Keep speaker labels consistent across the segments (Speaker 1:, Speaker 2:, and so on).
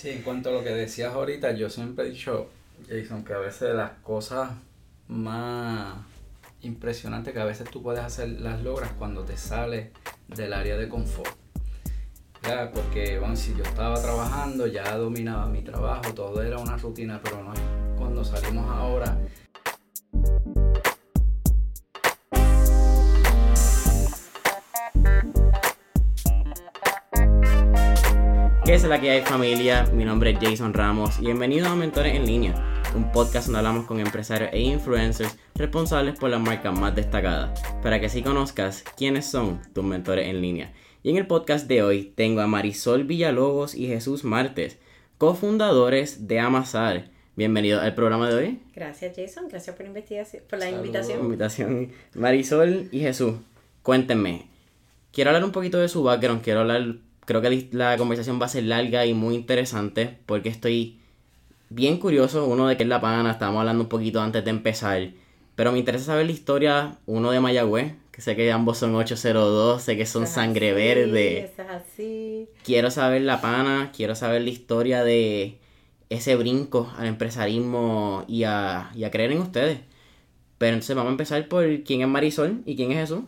Speaker 1: Sí, en cuanto a lo que decías ahorita, yo siempre he dicho, Jason, que a veces las cosas más impresionantes que a veces tú puedes hacer las logras cuando te sales del área de confort. Ya, porque bueno, si yo estaba trabajando, ya dominaba mi trabajo, todo era una rutina, pero no es cuando salimos ahora
Speaker 2: ¿Qué es la que hay familia? Mi nombre es Jason Ramos y bienvenido a Mentores en Línea, un podcast donde hablamos con empresarios e influencers responsables por las marcas más destacadas, para que así conozcas quiénes son tus mentores en línea. Y en el podcast de hoy tengo a Marisol Villalobos y Jesús Martes, cofundadores de Amasar. Bienvenido al programa de hoy.
Speaker 3: Gracias Jason, gracias por, por la invitación.
Speaker 2: invitación. Marisol y Jesús, cuéntenme. Quiero hablar un poquito de su background, quiero hablar creo que la conversación va a ser larga y muy interesante porque estoy bien curioso, uno de qué es la pana, estábamos hablando un poquito antes de empezar, pero me interesa saber la historia, uno de Mayagüez, que sé que ambos son 802, sé que son sangre verde.
Speaker 3: así.
Speaker 2: Quiero saber la pana, quiero saber la historia de ese brinco al empresarismo y a, y a creer en ustedes. Pero entonces vamos a empezar por quién es Marisol y quién es Jesús.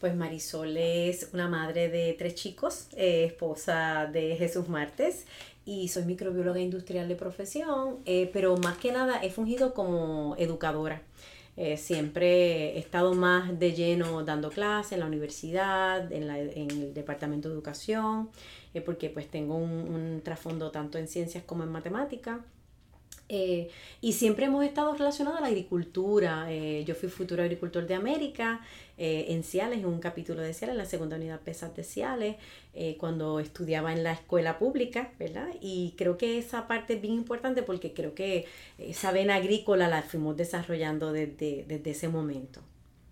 Speaker 3: Pues Marisol es una madre de tres chicos, eh, esposa de Jesús Martes y soy microbióloga industrial de profesión, eh, pero más que nada he fungido como educadora. Eh, siempre he estado más de lleno dando clases en la universidad, en, el departamento de educación, porque pues tengo un, un trasfondo tanto en ciencias como en matemáticas. Eh, y siempre hemos estado relacionados a la agricultura. Eh, yo fui futuro agricultor de América eh, en Ciales, en un capítulo de Ciales, en la segunda unidad PESAT de Ciales, cuando estudiaba en la escuela pública, ¿verdad? Y creo que esa parte es bien importante porque creo que esa vena agrícola la fuimos desarrollando desde, desde ese momento.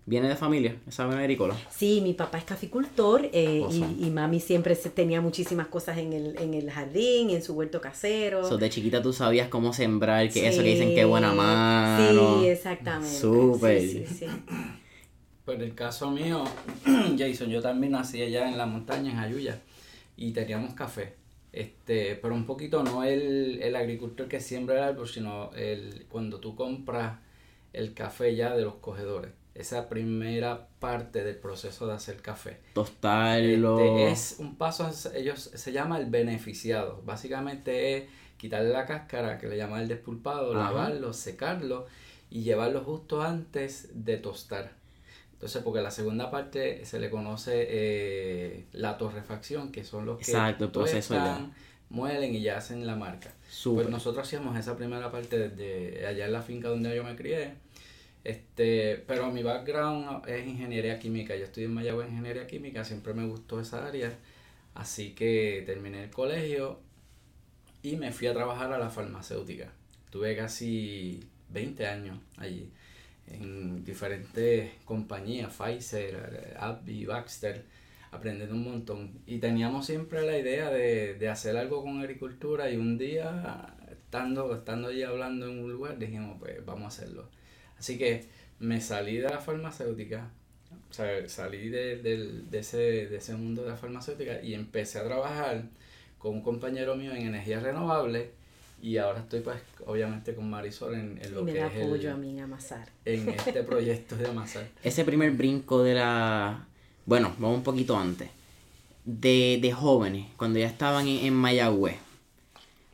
Speaker 2: ¿Viene de familia esa agrícola?
Speaker 3: Sí, mi papá es caficultor eh, y, mami siempre tenía muchísimas cosas en el, en el jardín, en su huerto casero.
Speaker 2: So, de chiquita tú sabías cómo sembrar, que eso que dicen que buena mano.
Speaker 3: Sí, exactamente.
Speaker 2: Súper. Sí, sí,
Speaker 1: Pues en el caso mío, Jason, yo también nací allá en la montaña, en Ayuya, y teníamos café. Este, pero un poquito no el, el agricultor que siembra el árbol, sino el, cuando tú compras el café ya de los cogedores esa primera parte del proceso de hacer café.
Speaker 2: Tostarlo.
Speaker 1: Este, es un paso, ellos se llama el beneficiado. Básicamente es quitarle la cáscara, que le llaman el despulpado, lavarlo, secarlo y llevarlo justo antes de tostar. Entonces, porque la segunda parte se le conoce eh, la torrefacción, que son los que
Speaker 2: Exacto,
Speaker 1: muelen y ya hacen la marca. Pues nosotros hacíamos esa primera parte desde allá en la finca donde yo me crié este, pero mi background es ingeniería química. Yo estudié en Mayagüez ingeniería química, siempre me gustó esa área. Así que terminé el colegio y me fui a trabajar a la farmacéutica. Tuve casi 20 años allí en diferentes compañías, Pfizer, AbbVie, Baxter, aprendiendo un montón. Y teníamos siempre la idea de, de hacer algo con agricultura y un día, estando, estando allí hablando en un lugar, dijimos, pues vamos a hacerlo. Así que me salí de la farmacéutica, o sea, salí de, de, ese, de ese mundo de la farmacéutica y empecé a trabajar con un compañero mío en energías renovables y ahora estoy pues obviamente con Marisol en, en lo
Speaker 3: y
Speaker 1: me da
Speaker 3: apoyo a mí en Amasar.
Speaker 1: En este proyecto de Amasar.
Speaker 2: Ese primer brinco de la... Bueno, vamos un poquito antes. De, de jóvenes, cuando ya estaban en, en Mayagüez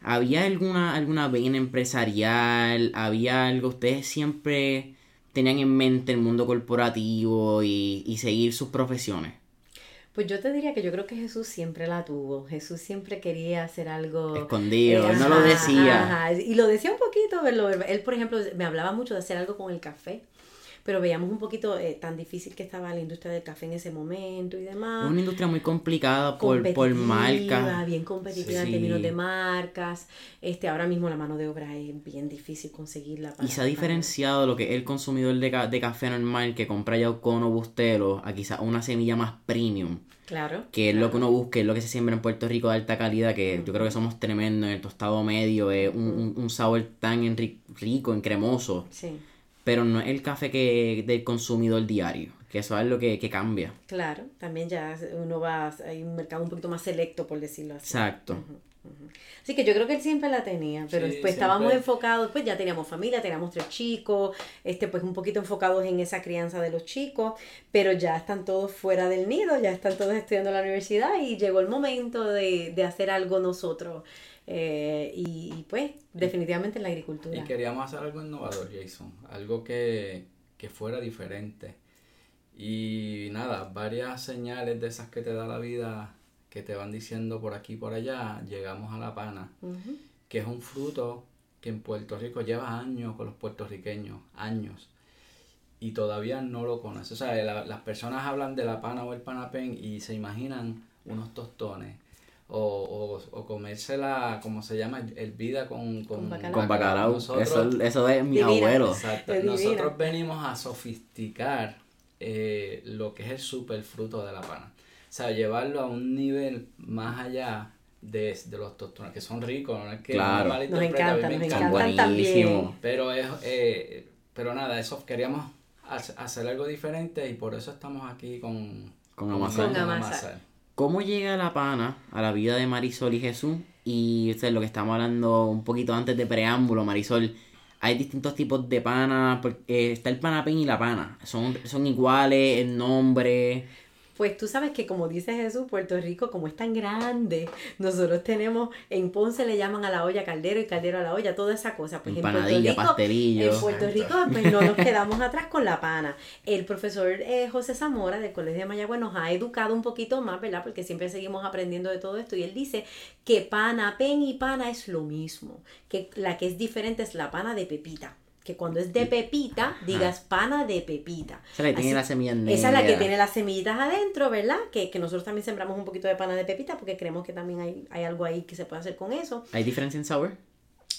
Speaker 2: ¿Había alguna, alguna vena empresarial? ¿Había algo? ¿Ustedes siempre tenían en mente el mundo corporativo y, seguir sus profesiones?
Speaker 3: Pues yo te diría que yo creo que Jesús siempre la tuvo. Jesús siempre quería hacer algo
Speaker 2: escondido, no lo decía.
Speaker 3: Y lo decía un poquito, pero él, por ejemplo, me hablaba mucho de hacer algo con el café pero veíamos un poquito eh, tan difícil que estaba la industria del café en ese momento y demás.
Speaker 2: Es una industria muy complicada por, por marcas.
Speaker 3: Bien competitiva en términos de marcas. Este, ahora mismo la mano de obra es bien difícil conseguirla.
Speaker 2: y se ha diferenciado lo que es el consumidor de, de café normal que compra ya cono bustelo a quizás una semilla más premium.
Speaker 3: Claro.
Speaker 2: Que es lo que uno busca, es lo que se siembra en Puerto Rico de alta calidad, que yo creo que somos tremendos en el tostado medio, es un, un, sabor tan rico, en cremoso.
Speaker 3: Sí
Speaker 2: pero no es el café que del consumidor diario, que eso es lo que, cambia.
Speaker 3: Claro, también ya uno va, hay un mercado un poquito más selecto, por decirlo así.
Speaker 2: Exacto.
Speaker 3: Así que yo creo que él siempre la tenía, pero pues estábamos enfocados, pues ya teníamos familia, teníamos tres chicos, este pues un poquito enfocados en esa crianza de los chicos, pero ya están todos fuera del nido, ya están todos estudiando en la universidad y llegó el momento de, de hacer algo nosotros. Eh, y, pues definitivamente en la agricultura.
Speaker 1: Y queríamos hacer algo innovador, Jason, algo que, que fuera diferente. Y nada, varias señales de esas que te da la vida que te van diciendo por aquí y por allá, llegamos a la pana, que es un fruto que en Puerto Rico lleva años con los puertorriqueños, años, y todavía no lo conoces. O sea, las personas hablan de la pana o el panapén y se imaginan unos tostones. O, o, o comérsela, como se llama, el vida con, con,
Speaker 2: bacalao. eso, eso, es mi abuelo.
Speaker 1: Exacto. Nosotros venimos a sofisticar eh, lo que es el superfruto de la pana. O sea, llevarlo a un nivel más allá de, de los tostones, que son ricos, no es que
Speaker 2: claro.
Speaker 3: nos encantan, nos encantan también.
Speaker 1: Pero, es, eh, pero nada, eso queríamos hacer algo diferente y por eso estamos aquí con,
Speaker 2: con Amazon. ¿Cómo llega la pana a la vida de Marisol y Jesús? Y usted, lo que estamos hablando un poquito antes de preámbulo, Marisol, hay distintos tipos de pana, porque está el panapén y la pana, son, son iguales, el nombre.
Speaker 3: Pues tú sabes que como dice Jesús, Puerto Rico como es tan grande, nosotros tenemos, en Ponce le llaman a la olla caldero y caldero a la olla, toda esa cosa. Pues en Puerto Rico,
Speaker 2: pastelillo.
Speaker 3: En Puerto Rico pues no nos quedamos atrás con la pana. El profesor eh, José Zamora del Colegio de Mayagüez nos ha educado un poquito más, ¿verdad? Porque siempre seguimos aprendiendo de todo esto y él dice que pana, pen y pana es lo mismo, que la que es diferente es la pana de pepita que cuando es de pepita, digas pana de pepita.
Speaker 2: Esa es la que tiene las semillas
Speaker 3: Esa es la que tiene las semillitas adentro, ¿verdad? Que, que, nosotros también sembramos un poquito de pana de pepita porque creemos que también hay, hay algo ahí que se puede hacer con eso.
Speaker 2: ¿Hay diferencia en sabor?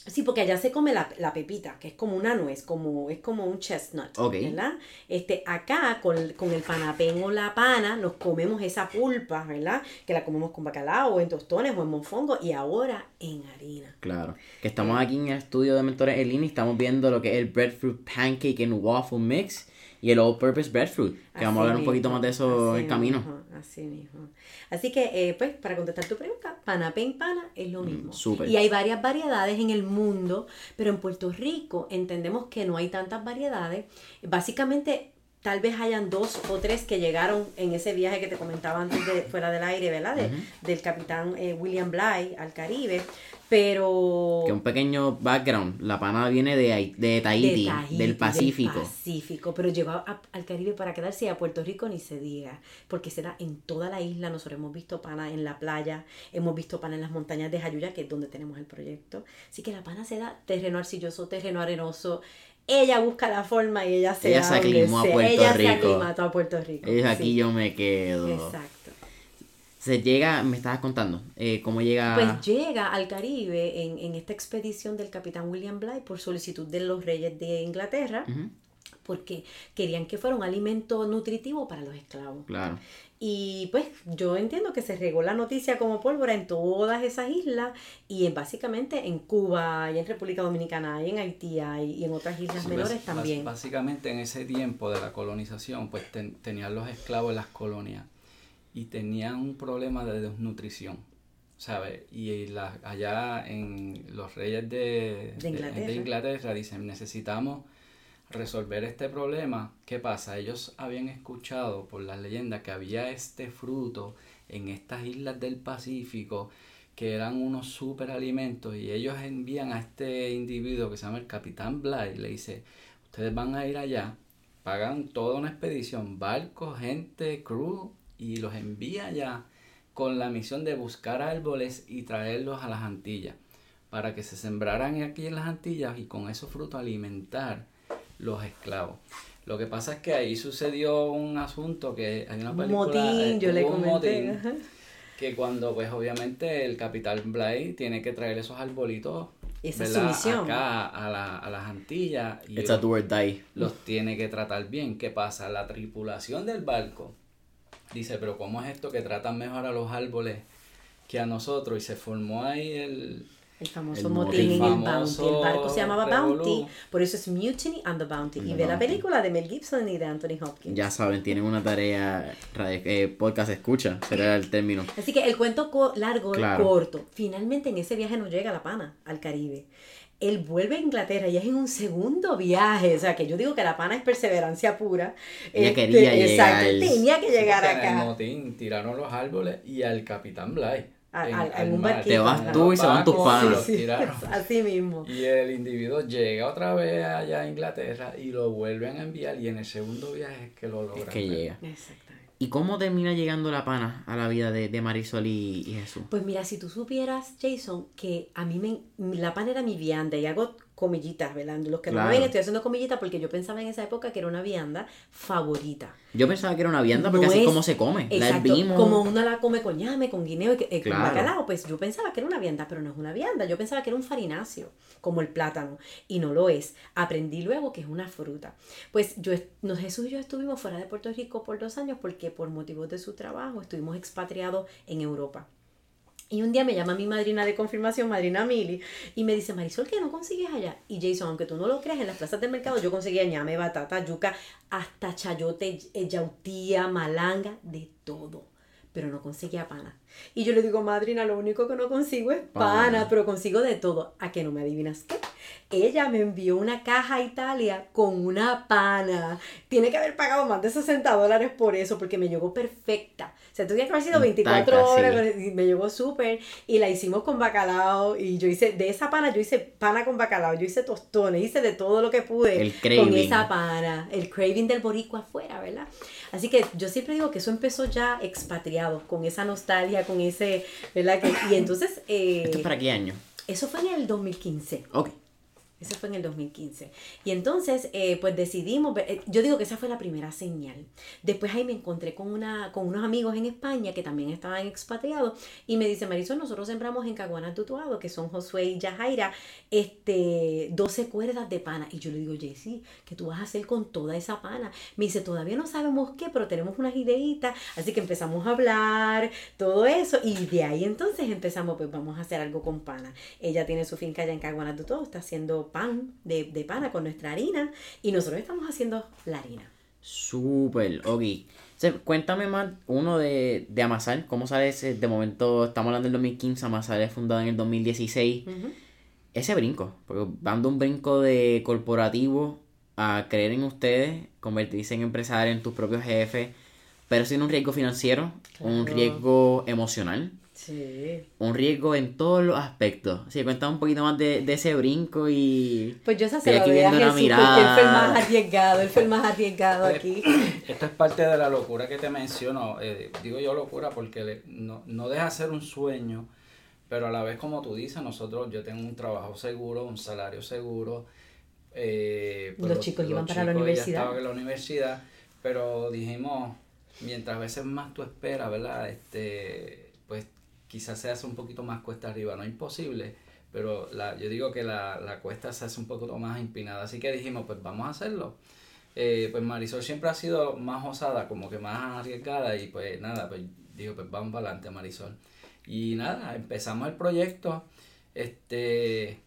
Speaker 3: Sí, porque allá se come la, pepita, que es como una nuez, como, es como un chestnut, ¿verdad? Este, acá con, el panapén o la pana nos comemos esa pulpa, ¿verdad? Que la comemos con bacalao, o en tostones, o en mofongo, y ahora en harina.
Speaker 2: Claro, que estamos aquí en el estudio de Mentores Elini estamos viendo lo que es el breadfruit pancake and waffle mix y el all purpose breadfruit, que vamos a hablar un poquito más de eso en camino.
Speaker 3: así mismo. Así que, eh, pues, para contestar tu pregunta, panapén pana es lo mm, mismo.
Speaker 2: super.
Speaker 3: Y hay varias variedades en el mundo, pero en Puerto Rico entendemos que no hay tantas variedades. Básicamente, tal vez hayan dos o tres que llegaron en ese viaje que te comentaba antes de fuera del aire, ¿verdad? Del capitán eh, William Bly al Caribe. Pero...
Speaker 2: Que un pequeño background, la pana viene de, de, Tahiti, del Pacífico. Del
Speaker 3: Pacífico, pero llegó al Caribe para quedarse y a Puerto Rico ni se diga, porque será en toda la isla, nosotros hemos visto pana en la playa, hemos visto pana en las montañas de Jayuya, que es donde tenemos el proyecto. Así que la pana se da terreno arcilloso, terreno arenoso, ella busca la forma y ella se
Speaker 2: ella se aclimó a Puerto
Speaker 3: ella
Speaker 2: Rico.
Speaker 3: se aclimató a Puerto Rico.
Speaker 2: Ella aquí yo me quedo.
Speaker 3: Exacto
Speaker 2: se llega, me estabas contando, eh, cómo llega...
Speaker 3: Pues llega al Caribe en, en, esta expedición del capitán William Bligh por solicitud de los reyes de Inglaterra, porque querían que fuera un alimento nutritivo para los esclavos.
Speaker 2: Claro.
Speaker 3: Y pues yo entiendo que se regó la noticia como pólvora en todas esas islas y en, básicamente en Cuba y en República Dominicana y en Haití y en otras islas menores también.
Speaker 1: Básicamente en ese tiempo de la colonización pues tenían los esclavos en las colonias y tenían un problema de desnutrición, ¿sabes? Y la, allá en los reyes de, de, Inglaterra. dicen, necesitamos resolver este problema. ¿Qué pasa? Ellos habían escuchado por las leyendas que había este fruto en estas islas del Pacífico que eran unos super alimentos y ellos envían a este individuo que se llama el capitán Bly le dice, ustedes van a ir allá, pagan toda una expedición, barco, gente, crew, y los envía allá con la misión de buscar árboles y traerlos a las Antillas para que se sembraran aquí en las Antillas y con esos frutos alimentar los esclavos. Lo que pasa es que ahí sucedió un asunto que hay una película
Speaker 3: motín, eh, yo le comenté.
Speaker 1: que cuando pues obviamente el capitán Bly tiene que traer esos arbolitos
Speaker 3: esa es su misión.
Speaker 1: acá a, la, a las Antillas y
Speaker 2: los,
Speaker 1: los tiene que tratar bien. ¿Qué pasa? La tripulación del barco dice, pero ¿cómo es esto que tratan mejor a los árboles que a nosotros? Y se formó ahí el,
Speaker 3: El famoso motín en el Bounty. El barco se llamaba Bounty, por eso es Mutiny and the Bounty. y ve la película de Mel Gibson y de Anthony Hopkins.
Speaker 2: Ya saben, tienen una tarea, eh, podcast escucha, será el término.
Speaker 3: Así que el cuento largo, corto. Finalmente en ese viaje no llega la pana al Caribe él vuelve a Inglaterra y es en un segundo viaje, o sea que yo digo que la pana es perseverancia pura.
Speaker 2: Ella este, quería llegar.
Speaker 3: Exacto, tenía que llegar acá.
Speaker 1: En el motín tiraron los árboles y al capitán Bly.
Speaker 2: Te vas tú y se van tus panos.
Speaker 3: así mismo.
Speaker 1: Y el individuo llega otra vez allá a Inglaterra y lo vuelven a enviar y en el segundo viaje es que lo logran.
Speaker 2: Es que llega. ¿Y cómo termina llegando la pana a la vida de, Marisol y, Jesús?
Speaker 3: Pues mira, si tú supieras, Jason, que a mí me, la pana era mi vianda y hago comillitas, ¿verdad? Los que no me ven, estoy haciendo comillitas porque yo pensaba en esa época que era una vianda favorita.
Speaker 2: Yo pensaba que era una vianda porque así es como se come.
Speaker 3: Exacto, como uno la come con ñame, con guineo eh, con bacalao, pues yo pensaba que era una vianda, pero no es una vianda. Yo pensaba que era un farináceo, como el plátano, y no lo es. Aprendí luego que es una fruta. Pues yo, Jesús y yo estuvimos fuera de Puerto Rico por dos años porque por motivos de su trabajo estuvimos expatriados en Europa. Y un día me llama mi madrina de confirmación, madrina Mili, y me dice, Marisol, ¿qué no consigues allá? Y Jason, aunque tú no lo creas, en las plazas del mercado yo conseguía ñame, batata, yuca, hasta chayote, eh, yautía, malanga, de todo. Pero no conseguía pana. Y yo le digo, madrina, lo único que no consigo es pana, pero consigo de todo. ¿A que no me adivinas qué? Ella me envió una caja a Italia con una pana. Tiene que haber pagado más de 60 dólares por eso, porque me llegó perfecta. Sea, tuve que haber sido 24 horas, y me llegó súper. Y la hicimos con bacalao. Y yo hice, de esa pana, yo hice pana con bacalao. Yo hice tostones, hice de todo lo que pude
Speaker 2: el con
Speaker 3: esa pana. El craving del boricua afuera, ¿verdad? Así que yo siempre digo que eso empezó ya expatriado, con esa nostalgia, con ese, ¿verdad? y entonces...
Speaker 2: Eh, ¿Esto es para qué año?
Speaker 3: Eso fue en el 2015.
Speaker 2: Ok.
Speaker 3: Eso fue en el 2015. Y entonces, eh, pues decidimos, eh, yo digo que esa fue la primera señal. Después ahí me encontré con, una, con unos amigos en España que también estaban expatriados y me dice, Marisol, nosotros sembramos en Caguana Tutuado, que son Josué y Yajaira, este, 12 cuerdas de pana. Y yo le digo, Jessy, ¿qué tú vas a hacer con toda esa pana? Me dice, todavía no sabemos qué, pero tenemos unas ideitas. Así que empezamos a hablar, todo eso. Y de ahí entonces empezamos, pues vamos a hacer algo con pana. Ella tiene su finca allá en Caguana Tutuado, está haciendo pan de, de pana con nuestra harina y nosotros estamos haciendo la harina.
Speaker 2: Súper, ok. cuéntame más uno de, de Amasar, ¿cómo sale ese? De momento, estamos hablando del 2015, Amasar es fundado en el 2016. Ese brinco, porque dando un brinco de corporativo a creer en ustedes, convertirse en empresario, en tus propios jefes, pero sin un riesgo financiero, un riesgo emocional.
Speaker 3: Sí.
Speaker 2: Un riesgo en todos los aspectos. Sí, cuéntame un poquito más de, ese brinco y...
Speaker 3: Pues yo se lo doy a Jesús porque él fue el más arriesgado, él fue el más arriesgado
Speaker 1: pues,
Speaker 3: aquí.
Speaker 1: Esto es parte de la locura que te menciono. Eh, digo yo locura porque no, no deja ser un sueño, pero a la vez como tú dices, nosotros, yo tengo un trabajo seguro, un salario seguro.
Speaker 3: Eh, pues los, chicos iban para la universidad.
Speaker 1: estaban en la universidad, pero dijimos, mientras a veces más tú esperas, ¿verdad? Este, quizás se hace un poquito más cuesta arriba, no imposible, pero la, yo digo que la, la cuesta se hace un poquito más empinada, así que dijimos, pues vamos a hacerlo. Eh, pues Marisol siempre ha sido más osada, como que más arriesgada y pues nada, pues digo, pues vamos para adelante Marisol. Y nada, empezamos el proyecto, este,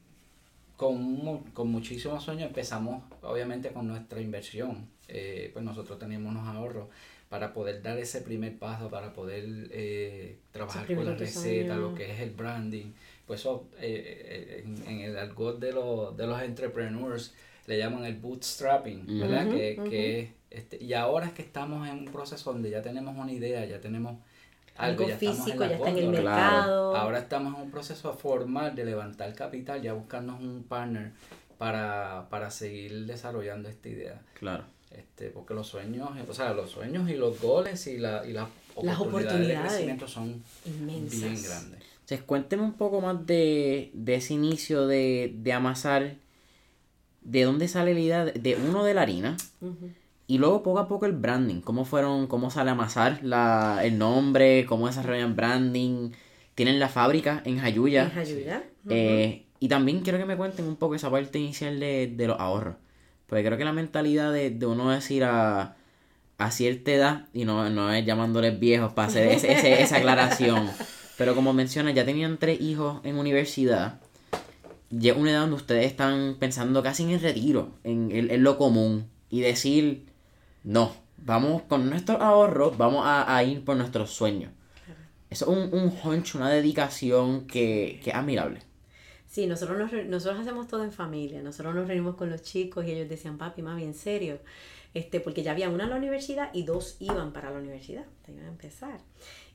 Speaker 1: con, con muchísimos sueños, empezamos obviamente con nuestra inversión, eh, pues nosotros teníamos unos ahorros para poder dar ese primer paso, para poder eh, trabajar con la receta, lo que es el branding. Pues eso, eh, eh, en, el argot de, los, de los entrepreneurs le llaman el bootstrapping, ¿verdad? que, este, y ahora es que estamos en un proceso donde ya tenemos una idea, ya tenemos
Speaker 3: algo, físico, ya está en el mercado.
Speaker 1: Ahora estamos en un proceso formal de levantar capital, ya buscarnos un partner para, para seguir desarrollando esta idea.
Speaker 2: Claro.
Speaker 1: Este, porque los sueños, o sea, los sueños y los goles y, la, y las, oportunidades de crecimiento son
Speaker 3: inmensas.
Speaker 1: bien grandes.
Speaker 2: Entonces, cuénteme un poco más de, ese inicio de, amasar, de dónde sale la idea de, uno de la harina. Y luego poco a poco el branding, cómo fueron, cómo sale amasar la, el nombre, cómo desarrollan branding. Tienen la fábrica en Jayuya.
Speaker 3: En Jayuya.
Speaker 2: Eh, y también quiero que me cuenten un poco esa parte inicial de, de los ahorros. Porque creo que la mentalidad de, uno decir a, a cierta edad, y no, no es llamándoles viejos para hacer esa aclaración, pero como mencionas, ya tenían tres hijos en universidad. llega una edad donde ustedes están pensando casi en el retiro, en, en, lo común, y decir, no, vamos con nuestros ahorros, vamos a, ir por nuestros sueños. Eso es un, un hunch, una dedicación que, que es admirable.
Speaker 3: Sí, nosotros, nos, nosotros hacemos todo en familia. Nosotros nos reunimos con los chicos y ellos decían, papi, mami, en serio. Este, porque ya había una en la universidad y dos iban para la universidad, iban a empezar.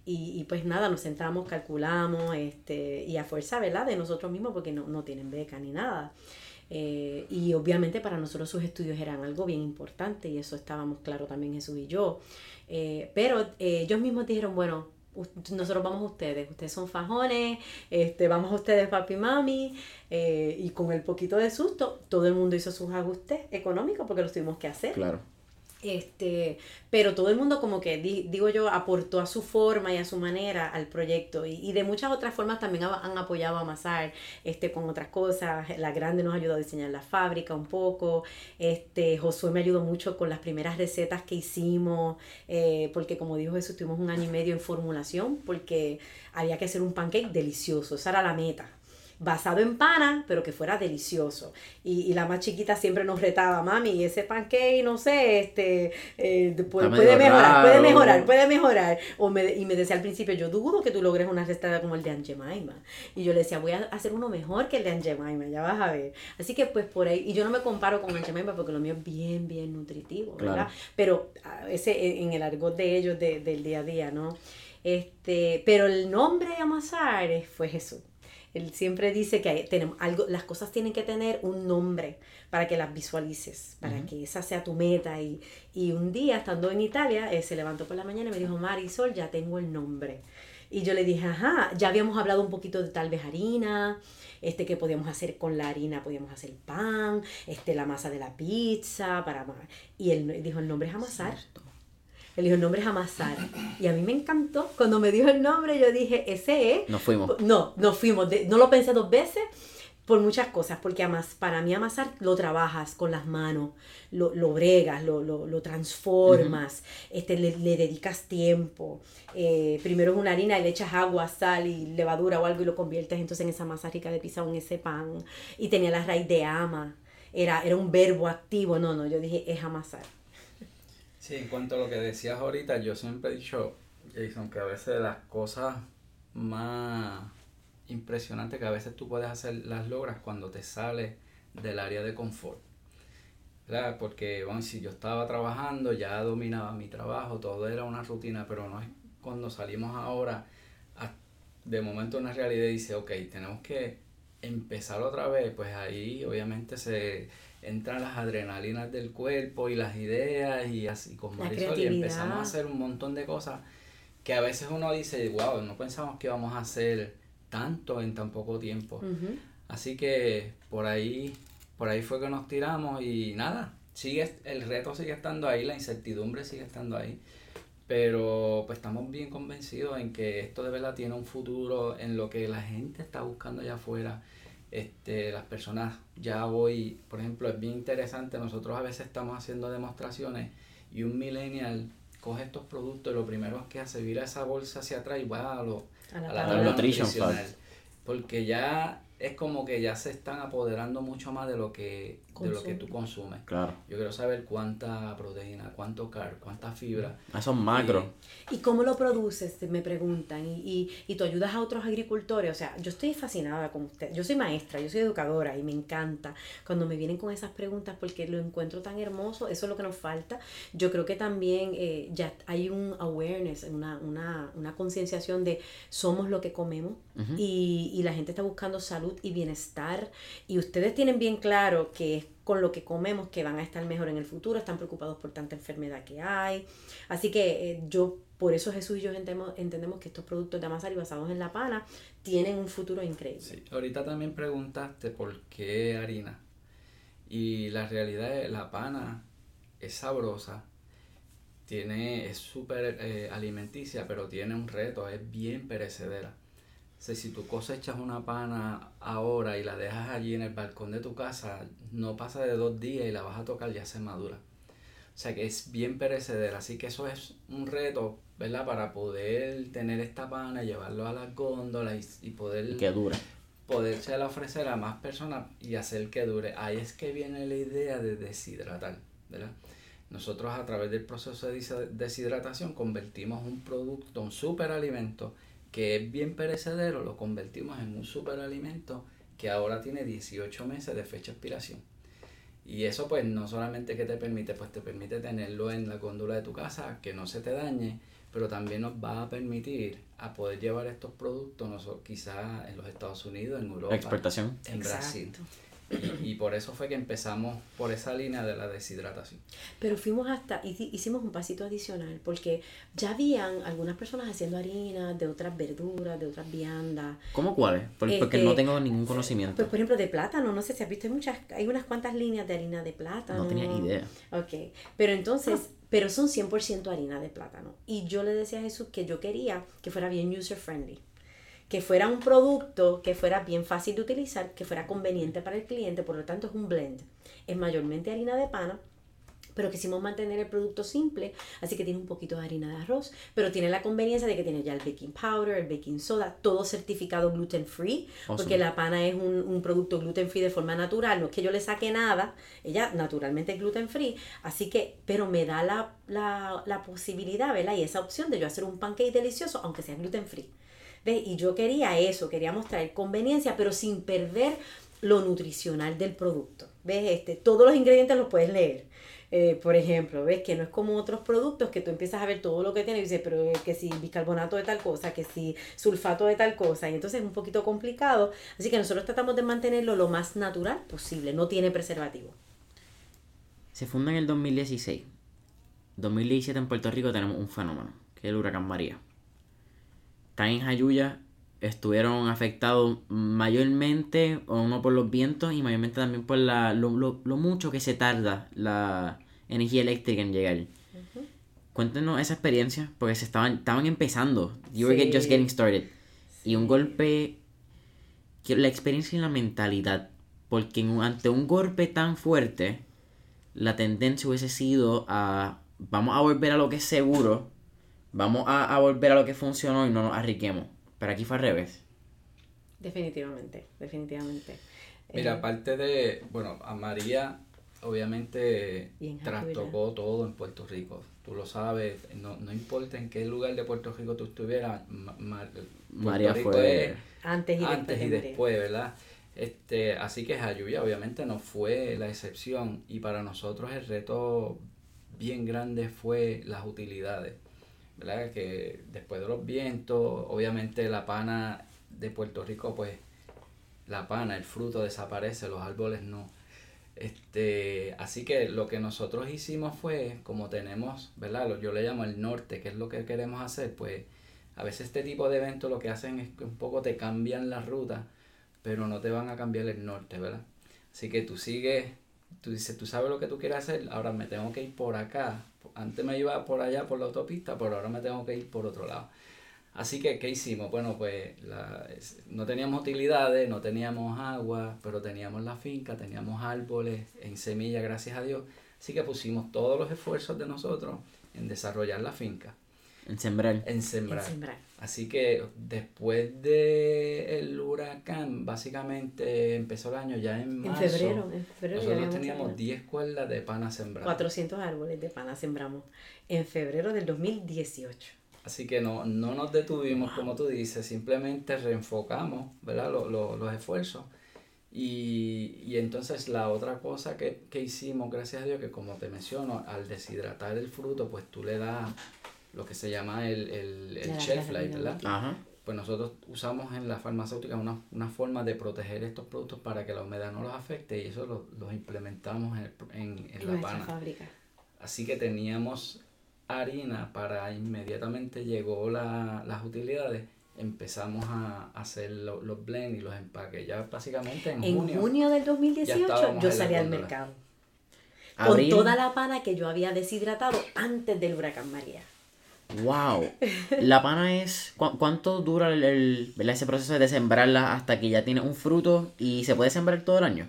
Speaker 3: Y, y, pues nada, nos sentamos, calculamos, este, y a fuerza, ¿verdad? De nosotros mismos, porque no, no tienen beca ni nada. Eh, y obviamente para nosotros sus estudios eran algo bien importante y eso estábamos claro también Jesús y yo. Eh, pero eh, ellos mismos dijeron, bueno, nosotros vamos a ustedes, ustedes son fajones, este, vamos a ustedes papi mami, y con el poquito de susto, todo el mundo hizo sus ajustes económicos porque los tuvimos que hacer. Claro. Este, pero todo el mundo como que, digo yo, aportó a su forma y a su manera al proyecto y, de muchas otras formas también han apoyado a Mazar este, con otras cosas. La Grande nos ayudó a diseñar la fábrica un poco. Este, Josué me ayudó mucho con las primeras recetas que hicimos, eh, porque como dijo Jesús, tuvimos un año y medio en formulación porque había que hacer un pancake delicioso, esa era la meta basado en pana, pero que fuera delicioso. Y, y la más chiquita siempre nos retaba, mami, ese pancake, no sé, este, eh, puede, mejorar, puede mejorar, puede mejorar. O me, y me decía al principio, yo dudo que tú logres una receta como el de Angemaima. Y yo le decía, voy a hacer uno mejor que el de Angemaima, ya vas a ver. Así que pues por ahí, y yo no me comparo con Angemaima porque lo mío es bien, bien nutritivo, ¿verdad? Pero ese en el argot de ellos del día a día, ¿no? Este, pero el nombre de Amasar fue Jesús. Él siempre dice que tenemos algo, las cosas tienen que tener un nombre para que las visualices, para que esa sea tu meta. Y, y un día, estando en Italia, se levantó por la mañana y me dijo, Marisol, ya tengo el nombre. Y yo le dije, ajá, ya habíamos hablado un poquito de tal vez harina, este, que podíamos hacer con la harina, podíamos hacer pan, este, la masa de la pizza, para Y él dijo, el nombre es amasar. Él dijo, el nombre es Amasar. Y a mí me encantó. Cuando me dijo el nombre, yo dije, ese es.
Speaker 2: Nos fuimos.
Speaker 3: No, nos fuimos. no lo pensé dos veces por muchas cosas, porque amas, para mí amasar lo trabajas con las manos, lo, lo bregas, lo, lo, transformas, este, le, dedicas tiempo. Eh, primero es una harina y le echas agua, sal y levadura o algo y lo conviertes entonces en esa masa rica de pizza o en ese pan. Y tenía la raíz de ama, era, era un verbo activo. No, no, yo dije, es amasar.
Speaker 1: Sí, en cuanto a lo que decías ahorita, yo siempre he dicho, Jason, que a veces las cosas más impresionantes que a veces tú puedes hacer las logras cuando te sales del área de confort. ¿verdad? Porque, bueno, si yo estaba trabajando, ya dominaba mi trabajo, todo era una rutina, pero no es cuando salimos ahora, de momento una realidad y dice, ok, tenemos que empezar otra vez, pues ahí obviamente se entran las adrenalinas del cuerpo y las ideas y así con Marisol y empezamos a hacer un montón de cosas que a veces uno dice, wow, no pensamos que íbamos a hacer tanto en tan poco tiempo. Así que por ahí, por ahí fue que nos tiramos y nada, sigue, el reto sigue estando ahí, la incertidumbre sigue estando ahí. Pero pues estamos bien convencidos en que esto de verdad tiene un futuro en lo que la gente está buscando allá afuera este, las personas ya voy, por ejemplo, es bien interesante, nosotros a veces estamos haciendo demostraciones y un millennial coge estos productos y lo primero que hace vira esa bolsa hacia atrás y va a, lo, a la, tabla nutricional. Porque ya es como que ya se están apoderando mucho más de lo que de lo que tú consumes. Claro. Yo quiero saber cuánta proteína, cuánto carb, cuánta fibra.
Speaker 2: Ah, son macros.
Speaker 3: Y, cómo lo produces? Me preguntan. Y, y, y tú ayudas a otros agricultores. O sea, yo estoy fascinada con usted. Yo soy maestra, yo soy educadora y me encanta cuando me vienen con esas preguntas porque lo encuentro tan hermoso. Eso es lo que nos falta. Yo creo que también eh, ya hay un awareness, una, una, una concienciación de somos lo que comemos y, y la gente está buscando salud y bienestar. Y ustedes tienen bien claro que es con lo que comemos que van a estar mejor en el futuro, están preocupados por tanta enfermedad que hay. Así que eh, yo, por eso Jesús y yo entendemos, entendemos que estos productos de Amasari basados en la pana tienen un futuro increíble.
Speaker 1: Ahorita también preguntaste por qué harina. Y la realidad es la pana es sabrosa, tiene, es súper eh, alimenticia, pero tiene un reto, es bien perecedera si tú cosechas una pana ahora y la dejas allí en el balcón de tu casa, no pasa de dos días y la vas a tocar, ya se madura. O sea que es bien perecedera. Así que eso es un reto, ¿verdad? Para poder tener esta pana, llevarlo a las góndolas y, poder...
Speaker 2: que dura.
Speaker 1: poderse ofrecer a más personas y hacer que dure. Ahí es que viene la idea de deshidratar, ¿verdad? Nosotros a través del proceso de deshidratación convertimos un producto, un superalimento que es bien perecedero, lo convertimos en un superalimento que ahora tiene 18 meses de fecha de expiración. Y eso pues no solamente que te permite, pues te permite tenerlo en la góndola de tu casa, que no se te dañe, pero también nos va a permitir a poder llevar estos productos, no quizás en los Estados Unidos, en Europa,
Speaker 2: exportación,
Speaker 1: en Brasil. Y, por eso fue que empezamos por esa línea de la deshidratación.
Speaker 3: Pero fuimos hasta, hicimos un pasito adicional, porque ya habían algunas personas haciendo harina de otras verduras, de otras viandas.
Speaker 2: ¿Cómo cuáles? Porque, porque no tengo ningún conocimiento.
Speaker 3: Pues por ejemplo de plátano, no sé si has visto, hay, muchas, hay unas cuantas líneas de harina de plátano.
Speaker 2: No tenía idea.
Speaker 3: Ok, pero entonces, pero son 100% harina de plátano. Y yo le decía a Jesús que yo quería que fuera bien user friendly que fuera un producto que fuera bien fácil de utilizar, que fuera conveniente para el cliente, por lo tanto es un blend. Es mayormente harina de pana, pero quisimos mantener el producto simple, así que tiene un poquito de harina de arroz, pero tiene la conveniencia de que tiene ya el baking powder, el baking soda, todo certificado gluten free, porque la pana es un, producto gluten free de forma natural, no es que yo le saque nada, ella naturalmente es gluten free, así que, pero me da la, la, la posibilidad, ¿verdad? Y esa opción de yo hacer un pancake delicioso, aunque sea gluten free. Y yo quería eso, queríamos traer conveniencia, pero sin perder lo nutricional del producto. ¿Ves? Este, todos los ingredientes los puedes leer. Eh, por ejemplo, ves que no es como otros productos que tú empiezas a ver todo lo que tiene y dices, pero que si bicarbonato de tal cosa, que si sulfato de tal cosa, y entonces es un poquito complicado. Así que nosotros tratamos de mantenerlo lo más natural posible, no tiene preservativo.
Speaker 2: Se funda en el 2016. 2017 en Puerto Rico tenemos un fenómeno, que es el huracán María están en Jayuya estuvieron afectados mayormente, uno por los vientos y mayormente también por la, lo, mucho que se tarda la energía eléctrica en llegar. Cuéntenos esa experiencia, porque se estaban, estaban empezando. You were just getting started. Y un golpe, la experiencia y la mentalidad, porque ante un golpe tan fuerte, la tendencia hubiese sido a, vamos a volver a lo que es seguro, vamos a, volver a lo que funcionó y no nos arriquemos. Pero aquí fue al revés.
Speaker 3: Definitivamente, definitivamente.
Speaker 1: Mira, eh, aparte de, bueno, a María obviamente trastocó todo en Puerto Rico. Tú lo sabes, no, no importa en qué lugar de Puerto Rico tú estuvieras,
Speaker 2: María fue
Speaker 3: antes y
Speaker 1: antes y después, ¿verdad? Este, así que Jayuya obviamente no fue la excepción y para nosotros el reto bien grande fue las utilidades. ¿Verdad? Que después de los vientos, obviamente la pana de Puerto Rico, pues la pana, el fruto desaparece, los árboles no. Este, así que lo que nosotros hicimos fue, como tenemos, ¿verdad? Yo le llamo el norte, que es lo que queremos hacer, pues a veces este tipo de eventos lo que hacen es que un poco te cambian la ruta, pero no te van a cambiar el norte, ¿verdad? Así que tú sigues, tú dices, tú sabes lo que tú quieres hacer, ahora me tengo que ir por acá, antes me iba por allá por la autopista, pero ahora me tengo que ir por otro lado. Así que, ¿qué hicimos? Bueno, pues no teníamos utilidades, no teníamos agua, pero teníamos la finca, teníamos árboles en semilla, gracias a Dios. Así que pusimos todos los esfuerzos de nosotros en desarrollar la finca.
Speaker 2: En sembrar.
Speaker 1: En sembrar. Así que después del huracán, básicamente empezó el año ya en marzo.
Speaker 3: En febrero, en febrero
Speaker 1: nosotros teníamos 10 cuerdas de pana sembradas.
Speaker 3: 400 árboles de pana sembramos en febrero del 2018.
Speaker 1: Así que no, no nos detuvimos, como tú dices, simplemente reenfocamos ¿verdad? los esfuerzos. Y, y, entonces la otra cosa que, que hicimos, gracias a Dios, que como te menciono, al deshidratar el fruto, pues tú le das lo que se llama el, el, el shelf life, ¿verdad? Ajá. Pues nosotros usamos en la farmacéutica una, una, forma de proteger estos productos para que la humedad no los afecte y eso los lo implementamos en, en, en la pana.
Speaker 3: Fábrica.
Speaker 1: Así que teníamos harina para inmediatamente llegó la, las utilidades empezamos a hacer los blends y los empaques. Ya básicamente en,
Speaker 3: junio. En junio del 2018 yo salí al mercado. Con toda la pana que yo había deshidratado antes del huracán María.
Speaker 2: Wow. La pana es. ¿Cuánto dura el, ese proceso de sembrarla hasta que ya tiene un fruto y se puede sembrar todo el año?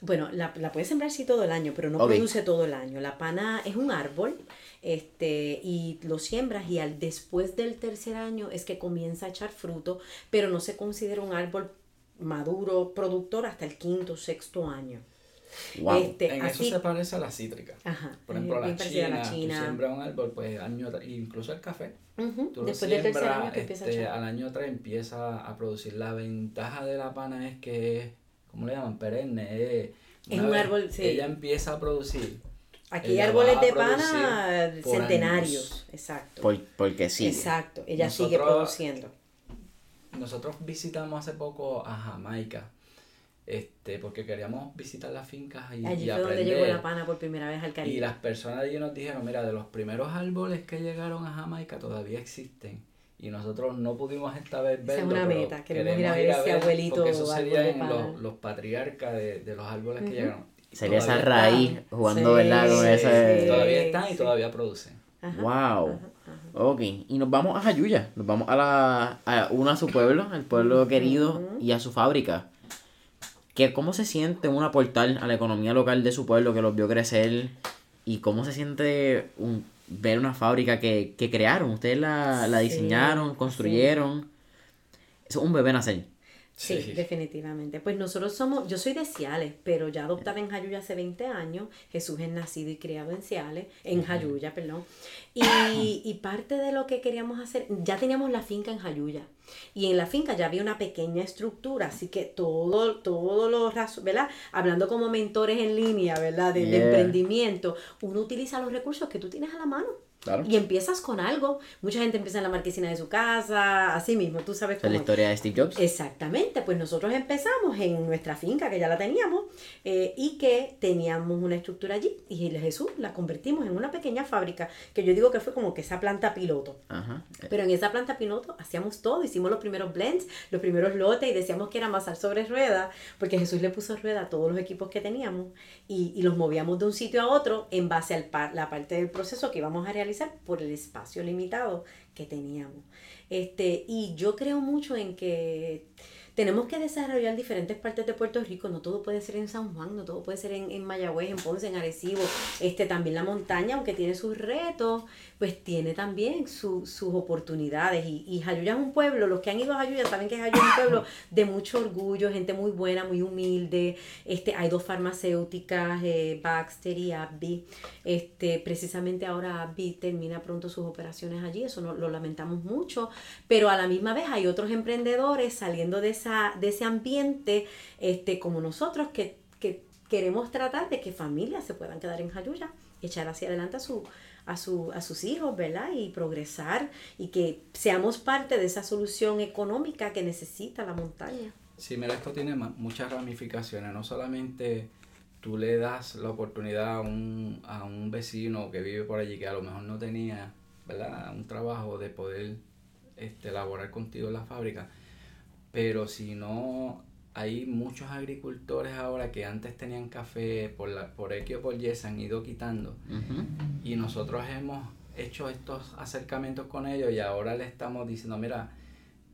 Speaker 3: Bueno, la, la puedes sembrar sí todo el año, pero no produce todo el año. La pana es un árbol este, y lo siembras y al después del tercer año es que comienza a echar fruto, pero no se considera un árbol maduro productor hasta el quinto, sexto año.
Speaker 1: Wow. Este, en eso se parece a la cítrica. Ajá, Por ejemplo, la China, la China, tú siembras un árbol, pues año incluso el café. tú Después del tercer año este, al año 3 empieza a producir. La ventaja de la pana es que es, ¿cómo le llaman? Perenne. Es, un árbol, sí. Ella empieza a producir.
Speaker 3: Aquí hay árboles de pana centenarios, exacto.
Speaker 2: porque sí.
Speaker 3: Exacto, ella sigue produciendo.
Speaker 1: Nosotros visitamos hace poco a Jamaica este, porque queríamos visitar las fincas y,
Speaker 3: Allí fue donde llegó la pana por primera vez al Caribe.
Speaker 1: Y las personas de allí nos dijeron, mira, de los primeros árboles que llegaron a Jamaica todavía existen. Y nosotros no pudimos esta vez verlo. Esa es una meta, queremos ir a ver ese abuelito. Porque eso serían los, los, patriarcas de, de, los árboles que llegaron.
Speaker 2: Sería esa raíz jugando, ¿verdad? Con ese...
Speaker 1: Todavía están y todavía producen.
Speaker 2: wow. Ok, y nos vamos a Jayuya, nos vamos a, la, a uno a su pueblo, el pueblo querido, y a su fábrica que cómo se siente uno aportar a la economía local de su pueblo que los vio crecer y cómo se siente un, ver una fábrica que, que crearon, ustedes la, la diseñaron, construyeron. Es un bebé nacer.
Speaker 3: Sí, definitivamente. Pues nosotros somos, yo soy de Ciales, pero ya adoptada en Jayuya hace 20 años. Jesús es nacido y criado en Ciales, en Jayuya, perdón. Y, y, parte de lo que queríamos hacer, ya teníamos la finca en Jayuya. Y en la finca ya había una pequeña estructura, así que todo, todos los rasos, ¿verdad? Hablando como mentores en línea, ¿verdad? De, de emprendimiento, uno utiliza los recursos que tú tienes a la mano. Y empiezas con algo. Mucha gente empieza en la marquesina de su casa, así mismo, tú sabes
Speaker 2: cómo. la historia de Steve Jobs.
Speaker 3: Exactamente, pues nosotros empezamos en nuestra finca, que ya la teníamos, eh, y que teníamos una estructura allí, y Jesús la convertimos en una pequeña fábrica, que yo digo que fue como que esa planta piloto. Ajá. Pero en esa planta piloto hacíamos todo, hicimos los primeros blends, los primeros lotes, y decíamos que era amasar sobre rueda, porque Jesús le puso rueda a todos los equipos que teníamos, y, y los movíamos de un sitio a otro en base a la parte del proceso que íbamos a realizar por el espacio limitado que teníamos. Este, y yo creo mucho en que tenemos que desarrollar diferentes partes de Puerto Rico, no todo puede ser en San Juan, no todo puede ser en, en Mayagüez, en Ponce, en Arecibo, este, también la montaña, aunque tiene sus retos, pues tiene también sus oportunidades. Y, y Jayuya es un pueblo, los que han ido a Jayuya saben que Jayuya es un pueblo de mucho orgullo, gente muy buena, muy humilde. Este, hay dos farmacéuticas, eh, Baxter y Abby. Este, precisamente ahora Abby termina pronto sus operaciones allí, eso no, lo lamentamos mucho, pero a la misma vez hay otros emprendedores saliendo de, esa, de ese ambiente este, como nosotros que, que queremos tratar de que familias se puedan quedar en Jayuya, echar hacia adelante a su a, su, a sus hijos, ¿verdad? Y progresar y que seamos parte de esa solución económica que necesita la montaña.
Speaker 1: Sí, mira, esto tiene muchas ramificaciones, no solamente tú le das la oportunidad a un, a un vecino que vive por allí que a lo mejor no tenía, ¿verdad? Un trabajo de poder este, laborar contigo en la fábrica, pero si no hay muchos agricultores ahora que antes tenían café por, la, por X o por Y se han ido quitando. Y nosotros hemos hecho estos acercamientos con ellos y ahora le estamos diciendo, mira,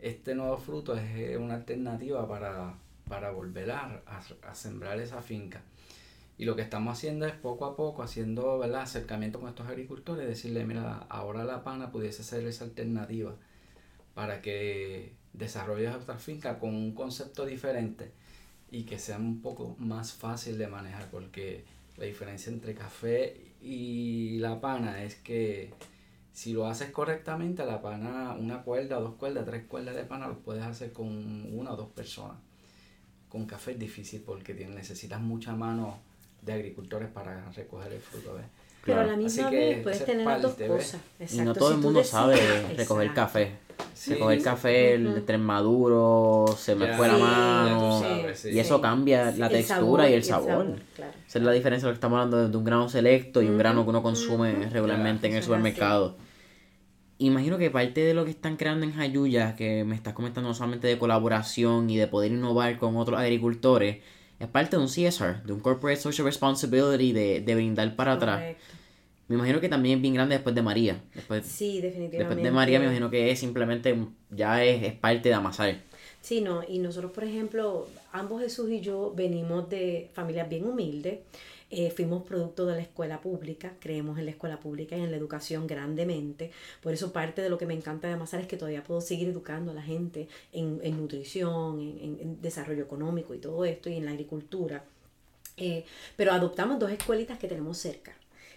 Speaker 1: este nuevo fruto es una alternativa para, para volver a, a, sembrar esa finca. Y lo que estamos haciendo es poco a poco haciendo ¿verdad? acercamiento con estos agricultores, decirle, mira, ahora la pana pudiese ser esa alternativa para que desarrolles otra finca con un concepto diferente y que sea un poco más fácil de manejar porque la diferencia entre café y la pana es que si lo haces correctamente la pana una cuerda dos cuerdas tres cuerdas de pana lo puedes hacer con una o dos personas. Con café es difícil porque necesitas mucha mano de agricultores para recoger el fruto
Speaker 3: pero a la misma vez puedes tener dos cosas.
Speaker 2: Y no todo el mundo sabe recoger café se coge el café, el tren maduro, se me fue la mano. y eso cambia la textura y el sabor. Esa es la diferencia de lo que estamos hablando de un grano selecto y un grano que uno consume regularmente en el supermercado. Imagino que parte de lo que están creando en Jayuya, que me estás comentando no solamente de colaboración y de poder innovar con otros agricultores, es parte de un CSR, de un Corporate Social Responsibility, de, de brindar para atrás. Me imagino que también es bien grande después de María. Después,
Speaker 3: sí, definitivamente.
Speaker 2: Después de María me imagino que es simplemente, ya es, parte de amasar.
Speaker 3: Sí, no, y nosotros, por ejemplo, ambos Jesús y yo venimos de familias bien humildes. Eh, fuimos producto de la escuela pública, creemos en la escuela pública y en la educación grandemente. Por eso parte de lo que me encanta de Amasar es que todavía puedo seguir educando a la gente en, en nutrición, en, en, desarrollo económico y todo esto, y en la agricultura. Eh, pero adoptamos dos escuelitas que tenemos cerca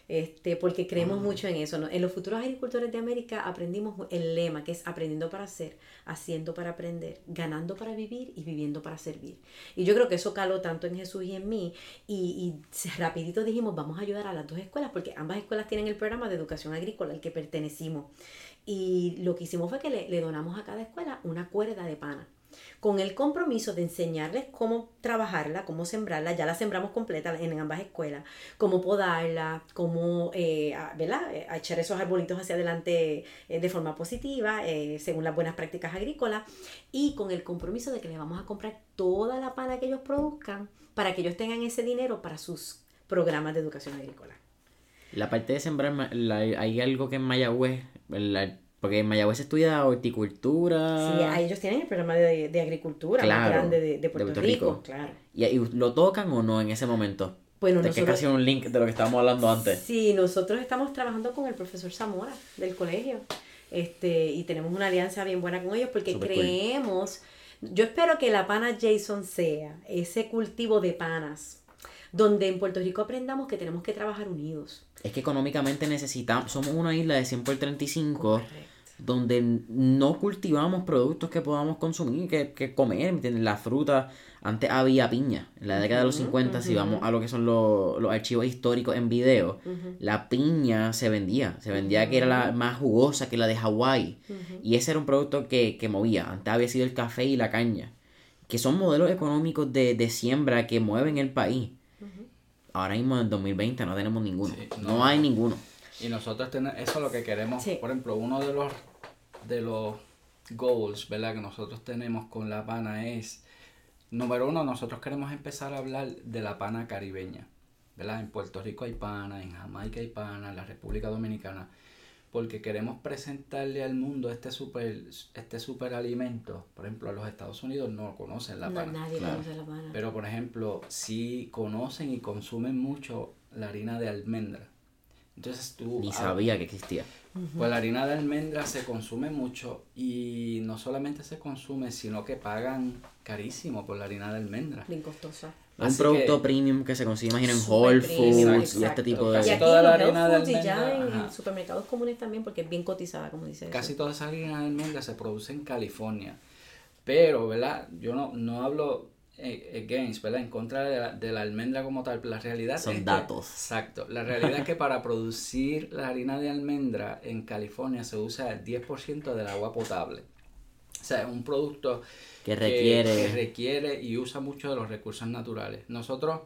Speaker 3: este, porque creemos mucho en eso. ¿no? En los futuros agricultores de América aprendimos el lema que es aprendiendo para hacer, haciendo para aprender, ganando para vivir y viviendo para servir. Y yo creo que eso caló tanto en Jesús y en mí y, y rapidito dijimos vamos a ayudar a las dos escuelas porque ambas escuelas tienen el programa de educación agrícola al que pertenecimos. Y lo que hicimos fue que le, le donamos a cada escuela una cuerda de pana con el compromiso de enseñarles cómo trabajarla, cómo sembrarla, ya la sembramos completa en ambas escuelas, cómo podarla, cómo eh, ¿verdad? Eh, echar esos arbolitos hacia adelante eh, de forma positiva, según las buenas prácticas agrícolas, y con el compromiso de que les vamos a comprar toda la pana que ellos produzcan para que ellos tengan ese dinero para sus programas de educación agrícola.
Speaker 2: La parte de sembrar, hay algo que en Mayagüez, la porque en Mayagüez se estudia horticultura.
Speaker 3: Sí, ellos tienen el programa de, de agricultura más grande de, Puerto, Rico. Claro.
Speaker 2: ¿Y, lo tocan o no en ese momento? Bueno, es que casi un link de lo que estábamos hablando antes.
Speaker 3: Sí, nosotros estamos trabajando con el profesor Zamora del colegio. Este, y tenemos una alianza bien buena con ellos porque creemos, yo espero que la pana Jason sea ese cultivo de panas donde en Puerto Rico aprendamos que tenemos que trabajar unidos.
Speaker 2: Es que económicamente necesitamos, somos una isla de 100 por 35 donde no cultivamos productos que podamos consumir, que, que comer, La fruta, antes había piña, en la década de los 50, si vamos a lo que son los, archivos históricos en video, la piña se vendía, se vendía que era la más jugosa que la de Hawái, y ese era un producto que, que movía, antes había sido el café y la caña, que son modelos económicos de, de siembra que mueven el país. Ahora mismo en 2020 no tenemos ninguno. no, hay ninguno.
Speaker 1: Y nosotros tenemos, eso es lo que queremos. Por ejemplo, uno de los, de los goals, ¿verdad? Que nosotros tenemos con la pana es, número uno, nosotros queremos empezar a hablar de la pana caribeña. ¿verdad? En Puerto Rico hay pana, en Jamaica hay pana, en la República Dominicana porque queremos presentarle al mundo este super, este super alimento. Por ejemplo, a los Estados Unidos no conocen la pana.
Speaker 3: nadie conoce la pana.
Speaker 1: Pero, por ejemplo, sí conocen y consumen mucho la harina de almendra. Entonces tú...
Speaker 2: Ni sabía que existía.
Speaker 1: Pues la harina de almendra se consume mucho y no solamente se consume, sino que pagan carísimo por la harina de almendra.
Speaker 3: Bien costosa.
Speaker 2: Un producto premium que se consigue, imagino, en Whole Foods y este tipo de...
Speaker 3: Y aquí toda la harina de almendra, y ya en, supermercados comunes también porque es bien cotizada, como dice
Speaker 1: Casi toda esa harina de almendra se produce en California. Pero, ¿verdad? Yo no, no hablo eh, against, ¿verdad? En contra de la, de la, almendra como tal. La realidad
Speaker 2: Son datos.
Speaker 1: exacto. La realidad es que para producir la harina de almendra en California se usa el 10% del agua potable. O sea, es un producto
Speaker 2: que requiere.
Speaker 1: Que, requiere y usa mucho de los recursos naturales. Nosotros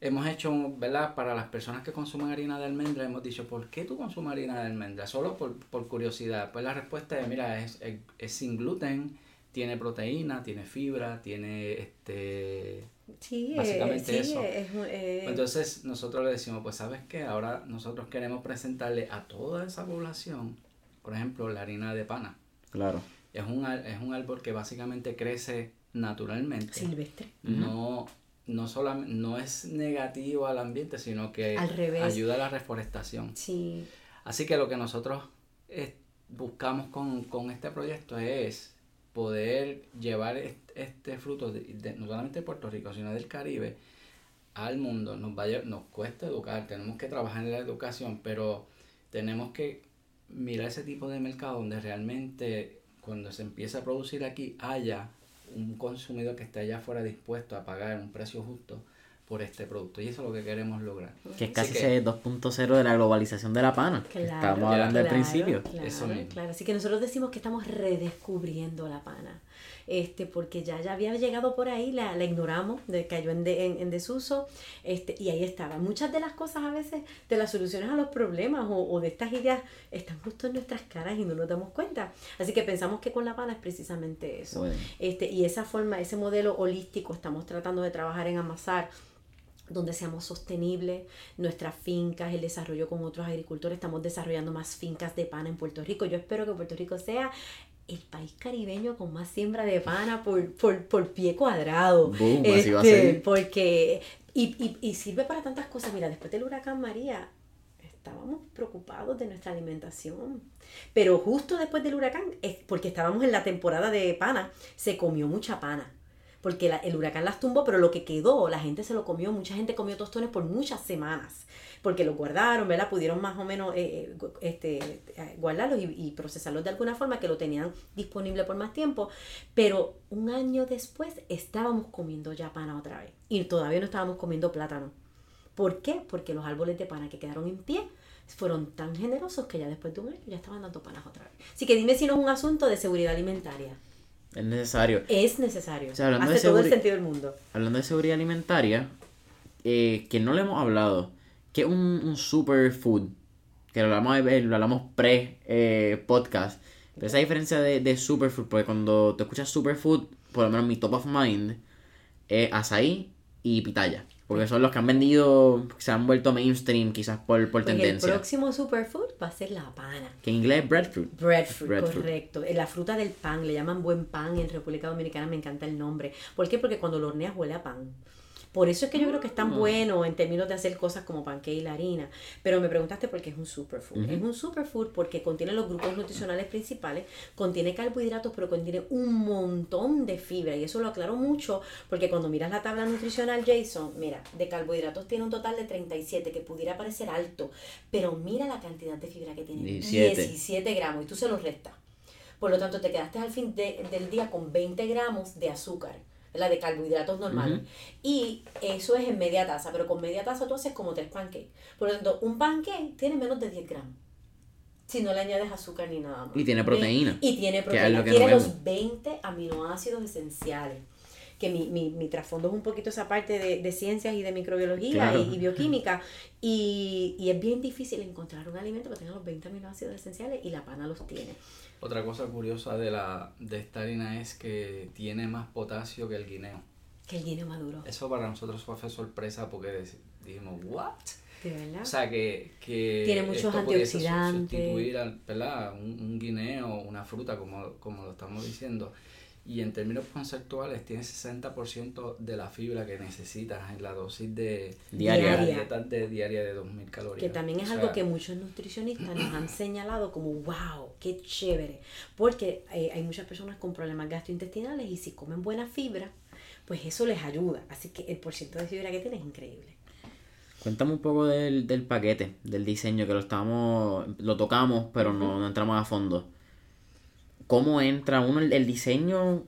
Speaker 1: hemos hecho, ¿verdad? Para las personas que consumen harina de almendra, hemos dicho, ¿por qué tú consumes harina de almendra? Solo por, por curiosidad. Pues la respuesta es, mira, es, es, sin gluten, tiene proteína, tiene fibra, tiene este...
Speaker 3: Sí, básicamente eso. Eh,
Speaker 1: Entonces nosotros le decimos, pues sabes qué, ahora nosotros queremos presentarle a toda esa población, por ejemplo, la harina de pana.
Speaker 2: Claro
Speaker 1: es un, es un árbol que básicamente crece naturalmente.
Speaker 3: Silvestre.
Speaker 1: No, no, solamente, no es negativo al ambiente, sino que ayuda a la reforestación.
Speaker 3: Sí.
Speaker 1: Así que lo que nosotros eh, buscamos con, este proyecto es poder llevar este, fruto, de, no solamente de Puerto Rico, sino del Caribe, al mundo. Nos, vaya, nos cuesta educar, tenemos que trabajar en la educación, pero tenemos que mirar ese tipo de mercado donde realmente cuando se empieza a producir aquí haya un consumidor que esté allá afuera dispuesto a pagar un precio justo por este producto. Y eso es lo que queremos lograr.
Speaker 2: Que es casi ese 2.0 de la globalización de la pana. que estábamos hablando al principio.
Speaker 3: eso Claro, así que nosotros decimos que estamos redescubriendo la pana este, porque ya, ya había llegado por ahí, la, la ignoramos, de, cayó en, en, desuso, este, y ahí estaba. Muchas de las cosas a veces, de las soluciones a los problemas o, o de estas ideas, están justo en nuestras caras y no nos damos cuenta. Así que pensamos que con la pana es precisamente eso. Este, y esa forma, ese modelo holístico, estamos tratando de trabajar en amasar donde seamos sostenibles, nuestras fincas, el desarrollo con otros agricultores. Estamos desarrollando más fincas de pana en Puerto Rico. Yo espero que Puerto Rico sea el país caribeño con más siembra de pana por, por, pie cuadrado.
Speaker 2: Boom, así va a este, ser.
Speaker 3: Porque, y, y, y sirve para tantas cosas. Mira, después del huracán María, estábamos preocupados de nuestra alimentación. Pero justo después del huracán, porque estábamos en la temporada de pana, se comió mucha pana porque el huracán las tumbó, pero lo que quedó, la gente se lo comió, mucha gente comió tostones por muchas semanas, porque los guardaron, ¿verdad? Pudieron más o menos eh, eh, este, eh, guardarlos y, procesarlos de alguna forma, que lo tenían disponible por más tiempo, pero un año después estábamos comiendo ya pana otra vez y todavía no estábamos comiendo plátano. ¿Por qué? Porque los árboles de pana que quedaron en pie fueron tan generosos que ya después de un año ya estaban dando panas otra vez. Así que dime si no es un asunto de seguridad alimentaria.
Speaker 2: Es necesario.
Speaker 3: Es necesario. Hace todo el sentido del mundo.
Speaker 2: Hablando de seguridad alimentaria, eh, que no le hemos hablado, que es un, un superfood, que lo hablamos, lo hablamos pre-podcast. Eh, pero esa diferencia de, de superfood, porque cuando te escuchas superfood, por lo menos mi top of mind es azaí y pitaya. Porque son los que han vendido, se han vuelto mainstream quizás por, por tendencia.
Speaker 3: El próximo superfood va a ser la pana.
Speaker 2: Que en inglés es breadfruit.
Speaker 3: Breadfruit, correcto. La fruta del pan, le llaman buen pan en República Dominicana, me encanta el nombre. ¿Por qué? Porque cuando lo horneas huele a pan. Por eso es que yo creo que es tan ah. bueno en términos de hacer cosas como panque y la harina. Pero me preguntaste por qué es un superfood. Es un superfood porque contiene los grupos nutricionales principales, contiene carbohidratos, pero contiene un montón de fibra. Y eso lo aclaro mucho porque cuando miras la tabla nutricional, Jason, mira, de carbohidratos tiene un total de 37, que pudiera parecer alto, pero mira la cantidad de fibra que tiene. 17, gramos y tú se los restas. Por lo tanto, te quedaste al fin del día con 20 gramos de azúcar la de carbohidratos normales. Y eso es en media taza, pero con media taza tú haces como tres pancakes. Por lo tanto, un pancake tiene menos de 10 gramos. Si no le añades azúcar ni nada más.
Speaker 2: Y tiene proteína.
Speaker 3: Y tiene proteína. tiene los 20 aminoácidos esenciales. Que mi, mi, mi, trasfondo es un poquito esa parte de, de ciencias y de microbiología y, bioquímica. Y, y, es bien difícil encontrar un alimento que tenga los 20 aminoácidos esenciales y la pana los tiene.
Speaker 1: Otra cosa curiosa de, la, de esta harina es que tiene más potasio que el guineo.
Speaker 3: Que el guineo maduro.
Speaker 1: Eso para nosotros fue sorpresa porque dijimos, ¿what?
Speaker 3: De verdad. O
Speaker 1: sea, que, que
Speaker 3: tiene muchos antioxidantes.
Speaker 1: Sustituir, ¿verdad? Un, un, guineo, una fruta, como, como lo estamos diciendo, y en términos conceptuales tiene 60% de la fibra que necesitas en la dosis de
Speaker 2: diaria,
Speaker 1: de, diaria de 2000 calorías.
Speaker 3: Que también es algo que muchos nutricionistas nos han señalado como wow, qué chévere, porque eh, hay muchas personas con problemas gastrointestinales y si comen buena fibra, pues eso les ayuda. Así que el porcentaje de fibra que tiene es increíble.
Speaker 2: Cuéntame un poco del, del paquete, del diseño, que lo estamos, lo tocamos, pero no, no entramos a fondo cómo entra uno el, diseño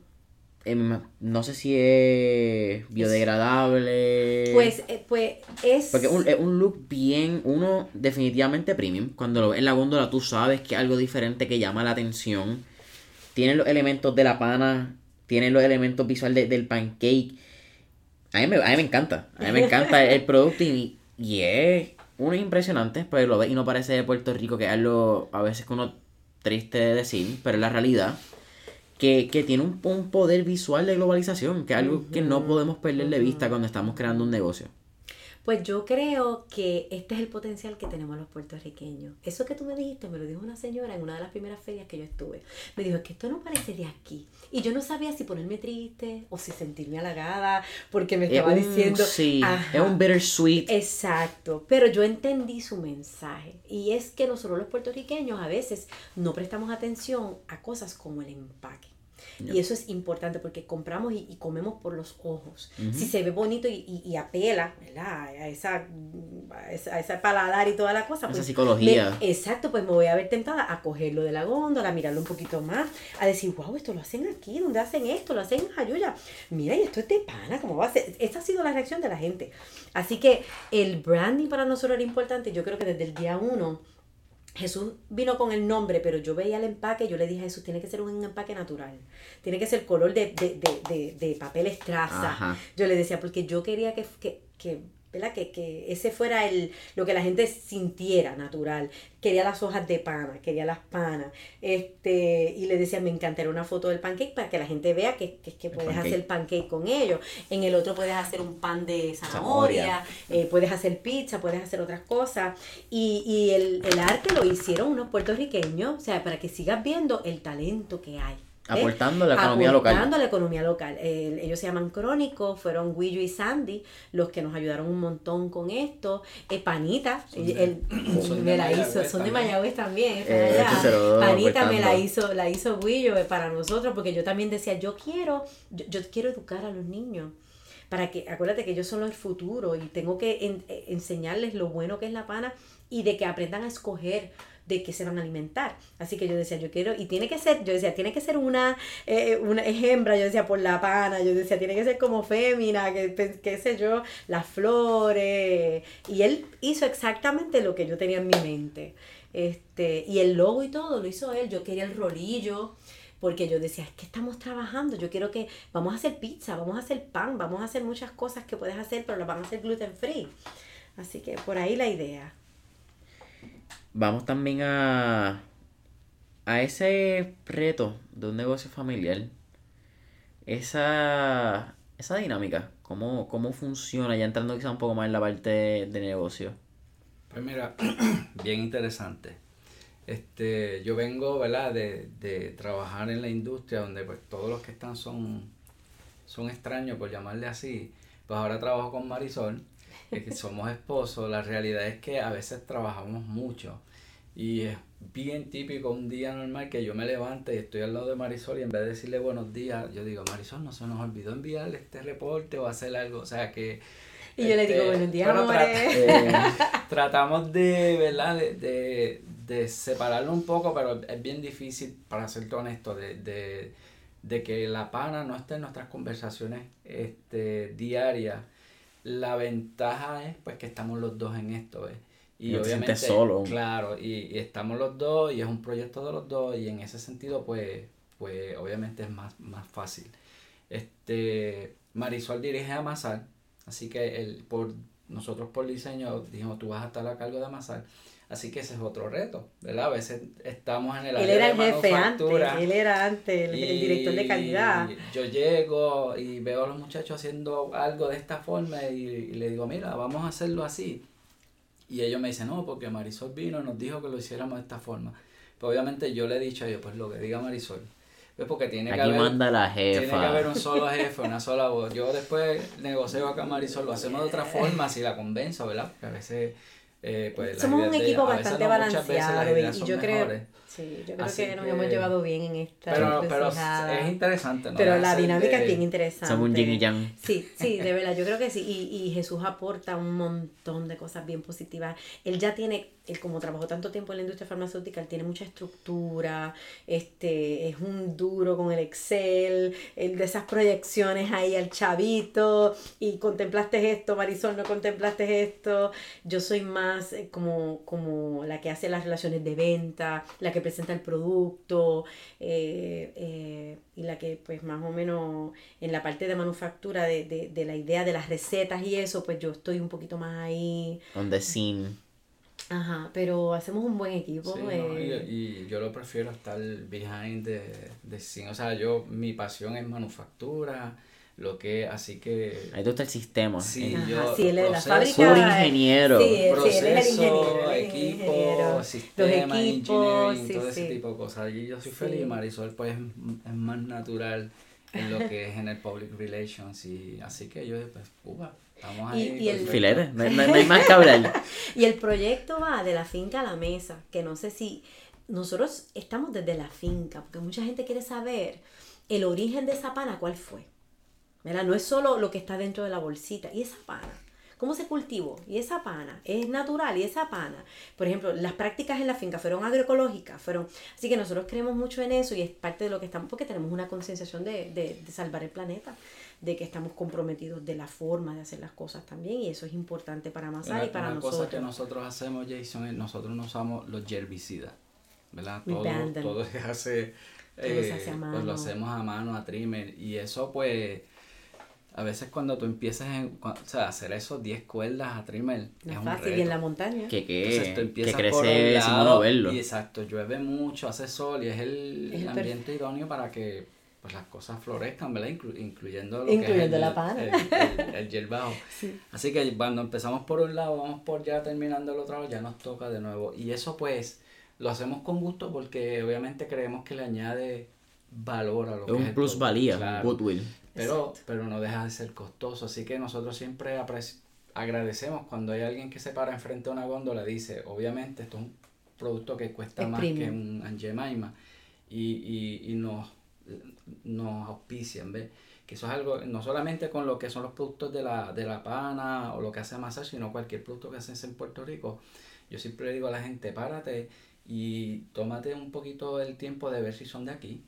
Speaker 2: em, no sé si es biodegradable.
Speaker 3: Pues, eh, pues es.
Speaker 2: Porque es un, look bien, uno definitivamente premium. Cuando lo ves en la góndola tú sabes que es algo diferente que llama la atención. Tiene los elementos de la pana, tiene los elementos visuales del pancake. A mí, me, a mí me encanta, a mí me encanta el producto y, y es uno impresionante, pues lo ves y no parece de Puerto Rico, que es algo a veces que uno triste de decir, pero es la realidad, que, tiene un, un, poder visual de globalización, que es algo que no podemos perder de vista cuando estamos creando un negocio.
Speaker 3: Pues yo creo que este es el potencial que tenemos los puertorriqueños. Eso que tú me dijiste me lo dijo una señora en una de las primeras ferias que yo estuve. Me dijo, es que esto no parece de aquí. Y yo no sabía si ponerme triste o si sentirme halagada porque me estaba diciendo...
Speaker 2: Sí, es un bittersweet.
Speaker 3: Exacto, pero yo entendí su mensaje. Y es que nosotros los puertorriqueños a veces no prestamos atención a cosas como el empaque. Y eso es importante porque compramos y, comemos por los ojos. Si se ve bonito y, y, apela, ¿verdad? A esa, a esa, paladar y toda la cosa.
Speaker 2: Esa pues psicología.
Speaker 3: exacto, pues me voy a ver tentada a cogerlo de la góndola, a mirarlo un poquito más, a decir, wow, esto lo hacen aquí, ¿dónde hacen esto? Lo hacen en Jayuya. Mira, y esto es de pana, ¿cómo va a ser? Esta ha sido la reacción de la gente. Así que el branding para nosotros era importante. Yo creo que desde el día uno Jesús vino con el nombre, pero yo veía el empaque, yo le dije a Jesús, tiene que ser un empaque natural, tiene que ser color de, de, de, de, papel estraza. Yo le decía, porque yo quería que, que, que ¿verdad? Que, que ese fuera el, lo que la gente sintiera natural. Quería las hojas de pana, quería las panas. Este, y le decía, me encantaría una foto del pancake para que la gente vea que, que, que puedes hacer pancake con ellos. En el otro puedes hacer un pan de zanahoria, eh, puedes hacer pizza, puedes hacer otras cosas. Y, y el, el arte lo hicieron unos puertorriqueños, o sea, para que sigas viendo el talento que hay.
Speaker 2: Aportando a la economía local.
Speaker 3: Aportando a la economía local. ellos se llaman Crónicos, fueron Guillo y Sandy los que nos ayudaron un montón con esto. Eh, Panita, él, me la hizo, son de Mayagüez también. Eh, Panita me la hizo, la hizo Guillo eh, para nosotros, porque yo también decía, yo quiero, yo, yo quiero educar a los niños para que, acuérdate que ellos son el futuro y tengo que enseñarles lo bueno que es la pana y de que aprendan a escoger de qué se van a alimentar. Así que yo decía, yo quiero, y tiene que ser, yo decía, tiene que ser una, eh, una hembra, yo decía, por la pana, yo decía, tiene que ser como fémina, que, qué sé yo, las flores. Y él hizo exactamente lo que yo tenía en mi mente. Este, y el logo y todo lo hizo él. Yo quería el rolillo porque yo decía, es que estamos trabajando, yo quiero que vamos a hacer pizza, vamos a hacer pan, vamos a hacer muchas cosas que puedes hacer, pero las vamos a hacer gluten free. Así que por ahí la idea
Speaker 2: vamos también a, a ese reto de un negocio familiar. Esa, esa dinámica, ¿cómo, cómo funciona, ya entrando quizá un poco más en la parte de, negocio.
Speaker 1: Pues mira, bien interesante. Este, yo vengo, ¿verdad? De, de, trabajar en la industria donde pues todos los que están son, son extraños, por llamarle así. Pues ahora trabajo con Marisol que somos esposos, la realidad es que a veces trabajamos mucho. Y es bien típico un día normal que yo me levante y estoy al lado de Marisol y en vez de decirle buenos días, yo digo, Marisol, no se nos olvidó enviarle este reporte o hacer algo. O sea que...
Speaker 3: Y yo le digo, este, buenos días, bueno,
Speaker 1: eh, tratamos de, ¿verdad? De, de, de, separarlo un poco, pero es bien difícil, para serte honesto, de, de, de que la pana no esté en nuestras conversaciones este, diarias la ventaja es pues que estamos los dos en esto, Y obviamente, solo. claro, y, estamos los dos y es un proyecto de los dos y en ese sentido pues, pues obviamente es más, más fácil. Este, Marisol dirige a Amasar, así que el, por, nosotros por diseño dijimos tú vas a estar a cargo de Amasar. Así que ese es otro reto, ¿verdad? A veces estamos en el
Speaker 3: área Él era el jefe antes, él era antes el, director de calidad.
Speaker 1: Yo llego y veo a los muchachos haciendo algo de esta forma y, le digo, mira, vamos a hacerlo así. Y ellos me dicen, no, porque Marisol vino y nos dijo que lo hiciéramos de esta forma. Pero obviamente yo le he dicho a ellos, pues lo que diga Marisol. Pues porque tiene que haber,
Speaker 2: manda la jefa.
Speaker 1: Tiene que haber un solo jefe, una sola voz. Yo después negocio acá Marisol, lo hacemos de otra forma, si la convenzo, ¿verdad? Porque a veces eh, pues,
Speaker 3: Somos un equipo bastante balanceado y yo creo, sí, yo creo que nos hemos llevado bien en esta
Speaker 1: pero, pero es interesante ¿no?
Speaker 3: pero la dinámica es bien interesante.
Speaker 2: Somos un yin y yang.
Speaker 3: Sí, sí, de verdad, yo creo que sí. Y, y Jesús aporta un montón de cosas bien positivas. Él ya tiene él como trabajó tanto tiempo en la industria farmacéutica, él tiene mucha estructura, este, es un duro con el Excel, el de esas proyecciones ahí al chavito, y contemplaste esto, Marisol, no contemplaste esto. Yo soy más eh, como, como la que hace las relaciones de venta, la que presenta el producto, eh, eh, y la que pues más o menos en la parte de manufactura de, de, de la idea de las recetas y eso, pues yo estoy un poquito más ahí.
Speaker 2: On the scene.
Speaker 3: Ajá, pero hacemos un buen equipo.
Speaker 1: Eh. y, yo lo prefiero estar behind the, the scene. O sea, yo, mi pasión es manufactura, lo que, así que...
Speaker 2: Ahí tú está el sistema.
Speaker 1: Sí, yo,
Speaker 3: sí, él es la fábrica.
Speaker 2: ingeniero.
Speaker 3: Sí,
Speaker 1: proceso,
Speaker 3: el
Speaker 1: ingeniero, equipo, sistema, equipos, engineering, todo ese tipo de cosas. Y yo soy feliz, Marisol pues es más natural en lo que es en el public relations y así que yo pues, uva,
Speaker 2: y, el filete, no, hay más que hablar.
Speaker 3: y el proyecto va de la finca a la mesa, que no sé si nosotros estamos desde la finca, porque mucha gente quiere saber el origen de esa pana, cuál fue. ¿Verdad? No es solo lo que está dentro de la bolsita, y esa pana. ¿Cómo se cultivó? Y esa pana es natural y esa pana. Por ejemplo, las prácticas en la finca fueron agroecológicas, fueron... Así que nosotros creemos mucho en eso y es parte de lo que estamos, porque tenemos una concienciación de, de, de salvar el planeta de que estamos comprometidos de la forma de hacer las cosas también y eso es importante para Masar y para
Speaker 1: una
Speaker 3: nosotros.
Speaker 1: cosa que nosotros hacemos, Jason, es nosotros no usamos los herbicidas, ¿verdad? Todo, todo se hace, eh, Pues lo hacemos a mano, a trimmer y eso pues A veces cuando tú empiezas o sea, a hacer esos 10 cuerdas a trimmer,
Speaker 3: es fácil, y en la montaña.
Speaker 2: Que, que, que crece sin uno verlo.
Speaker 1: Y exacto, llueve mucho, hace sol y es el, ambiente idóneo para que pues las cosas florezcan, ¿verdad? incluyendo lo
Speaker 3: que
Speaker 1: es
Speaker 3: la pana.
Speaker 1: El, el, Así que cuando empezamos por un lado, vamos por ya terminando el otro lado, ya nos toca de nuevo. Y eso pues lo hacemos con gusto porque obviamente creemos que le añade valor a lo que
Speaker 2: es un plus valía, goodwill.
Speaker 1: Pero, pero no deja de ser costoso. Así que nosotros siempre agradecemos cuando hay alguien que se para enfrente de una góndola y dice, obviamente esto es un producto que cuesta más que un Angemaima y, y, y nos, nos auspician, ¿ves? Que eso es algo, no solamente con lo que son los productos de la, de la pana o lo que hace Masa, sino cualquier producto que haces en Puerto Rico. Yo siempre le digo a la gente, párate y tómate un poquito el tiempo de ver si son de aquí.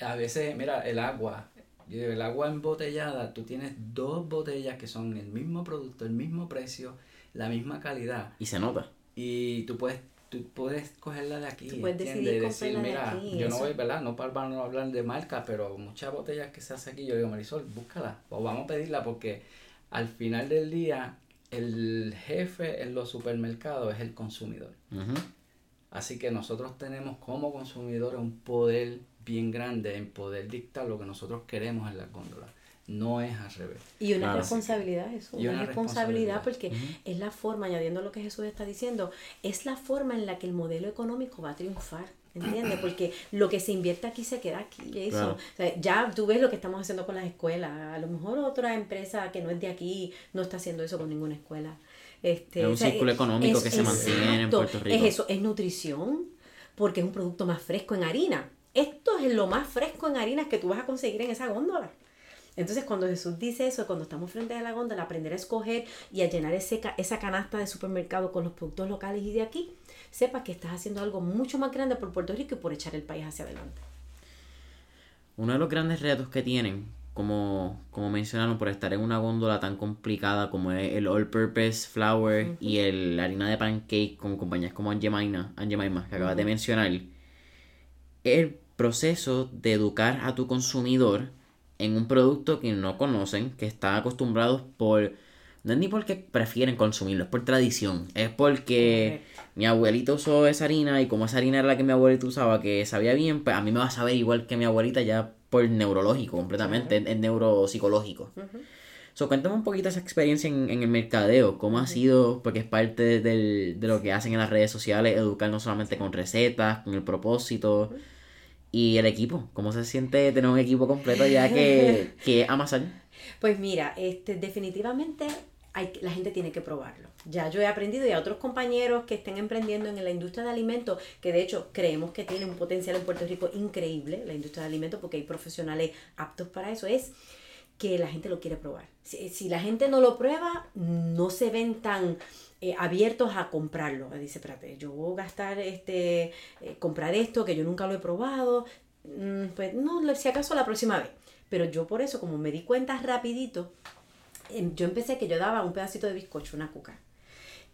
Speaker 1: A veces, mira, el agua, el agua embotellada, tú tienes dos botellas que son el mismo producto, el mismo precio, la misma calidad.
Speaker 2: Y se nota.
Speaker 1: Y tú puedes tú puedes cogerla de aquí.
Speaker 3: Tú puedes decidir decir,
Speaker 1: mira, aquí, yo no voy, ¿verdad? No para no hablar de marca, pero muchas botellas que se hace aquí, yo digo, Marisol, búscala, o vamos a pedirla porque al final del día el jefe en los supermercados es el consumidor. Así que nosotros tenemos como consumidores un poder bien grande en poder dictar lo que nosotros queremos en la góndola. No es al revés.
Speaker 3: Y una responsabilidad, eso. Una, responsabilidad, porque es la forma, añadiendo lo que Jesús está diciendo, es la forma en la que el modelo económico va a triunfar. ¿Entiendes? Porque lo que se invierte aquí se queda aquí. Eso. ya tú ves lo que estamos haciendo con las escuelas. A lo mejor otra empresa que no es de aquí no está haciendo eso con ninguna escuela. Este,
Speaker 2: es un círculo económico que se mantiene en Puerto Rico.
Speaker 3: Es eso, es nutrición, porque es un producto más fresco en harina. Esto es lo más fresco en harinas que tú vas a conseguir en esa góndola. Entonces, cuando Jesús dice eso, cuando estamos frente a la góndola, aprender a escoger y a llenar ese, esa canasta de supermercado con los productos locales y de aquí, sepa que estás haciendo algo mucho más grande por Puerto Rico y por echar el país hacia adelante.
Speaker 2: Uno de los grandes retos que tienen, como, como mencionaron, por estar en una góndola tan complicada como es el All Purpose Flour y el, la harina de pancake con compañías como Aunt Jemima, que acabas de mencionar, el proceso de educar a tu consumidor en un producto que no conocen, que están acostumbrados por... No es ni porque prefieren consumirlo, es por tradición. Es porque mi abuelito usó esa harina y como esa harina era la que mi abuelito usaba, que sabía bien, pues a mí me va a saber igual que mi abuelita ya por neurológico completamente, es, neuropsicológico. So, cuéntame un poquito esa experiencia en, el mercadeo, cómo ha sido, porque es parte de lo que hacen en las redes sociales, educar no solamente con recetas, con el propósito. Y el equipo, ¿cómo se siente tener un equipo completo ya que, que Amazon?
Speaker 3: Pues mira, este, definitivamente hay, la gente tiene que probarlo. Ya yo he aprendido y a otros compañeros que estén emprendiendo en la industria de alimentos, que de hecho creemos que tiene un potencial en Puerto Rico increíble, la industria de alimentos, porque hay profesionales aptos para eso, es que la gente lo quiere probar. Si, si la gente no lo prueba, no se ven tan eh, abiertos a comprarlo. Dice, espérate, yo voy a gastar, este, eh, comprar esto que yo nunca lo he probado. Mm, pues no, si acaso la próxima vez. Pero yo por eso, como me di cuenta rapidito, em, yo empecé que yo daba un pedacito de bizcocho, una cuca.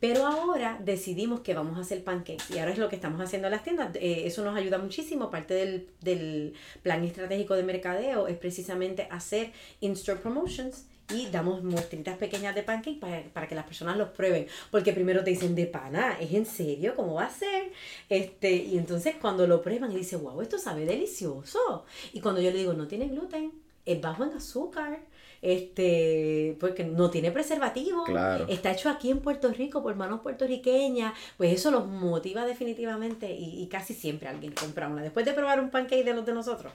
Speaker 3: Pero ahora decidimos que vamos a hacer pancakes y ahora es lo que estamos haciendo en las tiendas. Eh, eso nos ayuda muchísimo. Parte del, del plan estratégico de mercadeo es precisamente hacer in-store promotions y damos muestritas pequeñas de pancake para, que las personas los prueben. Porque primero te dicen, de pana, ¿es en serio? ¿Cómo va a ser? Este, y entonces cuando lo prueban y dicen, wow, esto sabe delicioso. Y cuando yo le digo, no tiene gluten, es bajo en azúcar, este, porque no tiene preservativo, está hecho aquí en Puerto Rico por manos puertorriqueñas, pues eso los motiva definitivamente y, casi siempre alguien compra una. Después de probar un pancake de los de nosotros,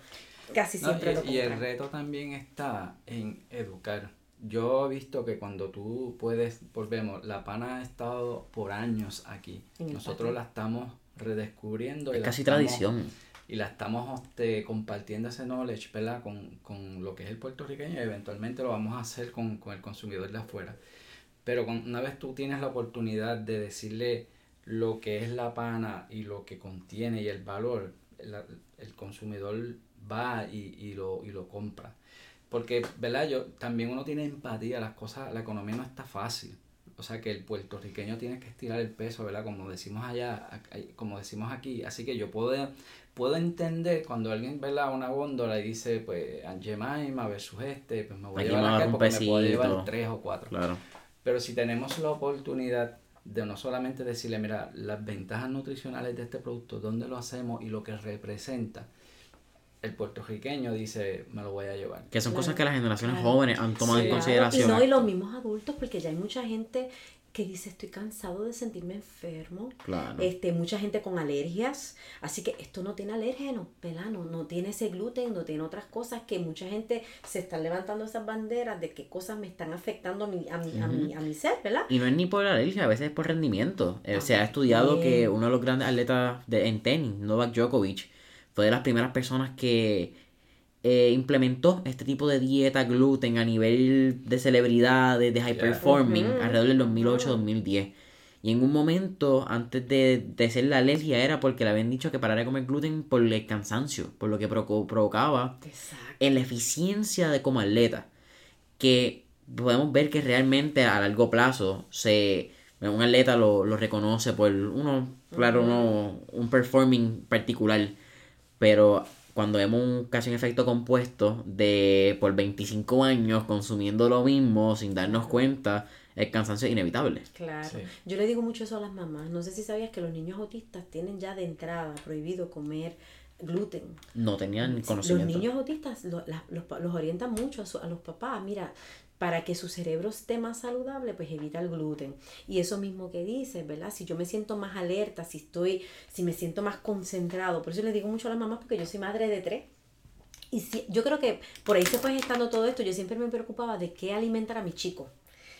Speaker 3: casi siempre lo compra.
Speaker 1: Y el reto también está en educar yo he visto que cuando tú puedes, volvemos, la pana ha estado por años aquí. Nosotros la estamos redescubriendo.
Speaker 2: Es casi tradición.
Speaker 1: Y la estamos este, compartiendo ese knowledge, ¿verdad? Con, con, lo que es el puertorriqueño y eventualmente lo vamos a hacer con, con el consumidor de afuera. Pero una vez tú tienes la oportunidad de decirle lo que es la pana y lo que contiene y el valor, el consumidor va y, y, lo, y lo compra. Porque, ¿verdad? Yo, también uno tiene empatía, las cosas, la economía no está fácil. o sea que el puertorriqueño tiene que estirar el peso, ¿verdad? Como decimos allá, como decimos aquí. Así que yo puedo, puedo entender cuando alguien ve una góndola y dice, pues, Angemaima versus este, pues me voy a llevar acá porque me puedo llevar tres o cuatro. Claro. Pero si tenemos la oportunidad de no solamente decirle, mira, las ventajas nutricionales de este producto, dónde lo hacemos y lo que representa, el puertorriqueño dice, me lo voy a llevar.
Speaker 2: Que son cosas que las generaciones jóvenes han tomado en consideración.
Speaker 3: Y no, y los mismos adultos, porque ya hay mucha gente que dice estoy cansado de sentirme enfermo. Claro. Este, mucha gente con alergias. Así que esto no tiene alérgeno, pelano, no tiene ese gluten, no tiene otras cosas que mucha gente se está levantando esas banderas de qué cosas me están afectando a mi, a mi, a mi, a mi ser, ¿verdad?
Speaker 2: Y no es ni por alergia, a veces es por rendimiento. Eh, se ha estudiado que uno de los grandes atletas de, en tenis, Novak Djokovic, fue de las primeras personas que eh, implementó este tipo de dieta gluten a nivel de celebridades, de high performing, alrededor del 2008-2010. Y en un momento, antes de, de, ser la alergia, era porque le habían dicho que parara de comer gluten por el cansancio, por lo que provocaba en la eficiencia de como atleta. Que podemos ver que realmente a largo plazo se un atleta lo, lo reconoce por uno, claro, uno, un performing particular pero cuando vemos un, casi un efecto compuesto de por 25 años consumiendo lo mismo sin darnos cuenta, el cansancio es inevitable.
Speaker 3: Claro. Yo le digo mucho eso a las mamás. No sé si sabías que los niños autistas tienen ya de entrada prohibido comer gluten.
Speaker 2: No tenían conocimiento.
Speaker 3: Los niños autistas los, los, orientan mucho a, a, los papás. Mira, para que su cerebro esté más saludable, pues evita el gluten. Y eso mismo que dices, ¿verdad? Si yo me siento más alerta, si estoy, si me siento más concentrado, por eso les digo mucho a las mamás, porque yo soy madre de tres. Y si, yo creo que por ahí se fue gestando todo esto, yo siempre me preocupaba de qué alimentar a mis chicos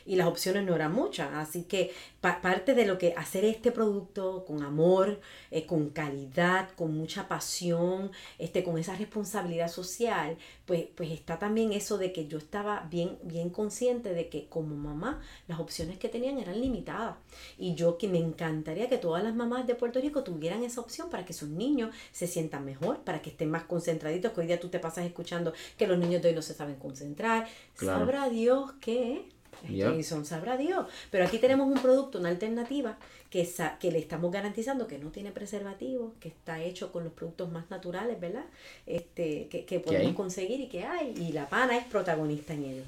Speaker 3: y las opciones no eran muchas. Así que parte de lo que hacer este producto con amor, eh, con calidad, con mucha pasión, este, con esa responsabilidad social, pues, pues está también eso de que yo estaba bien, bien consciente de que como mamá las opciones que tenían eran limitadas. Y yo que me encantaría que todas las mamás de Puerto Rico tuvieran esa opción para que sus niños se sientan mejor, para que estén más concentraditos, que hoy día tú te pasas escuchando que los niños de hoy no se saben concentrar. Sabrá Dios que Jason sabrá Dios. Pero aquí tenemos un producto, una alternativa que, que le estamos garantizando que no tiene preservativo, que está hecho con los productos más naturales, ¿verdad? Este, que, podemos conseguir y que hay. Y la pana es protagonista en ello.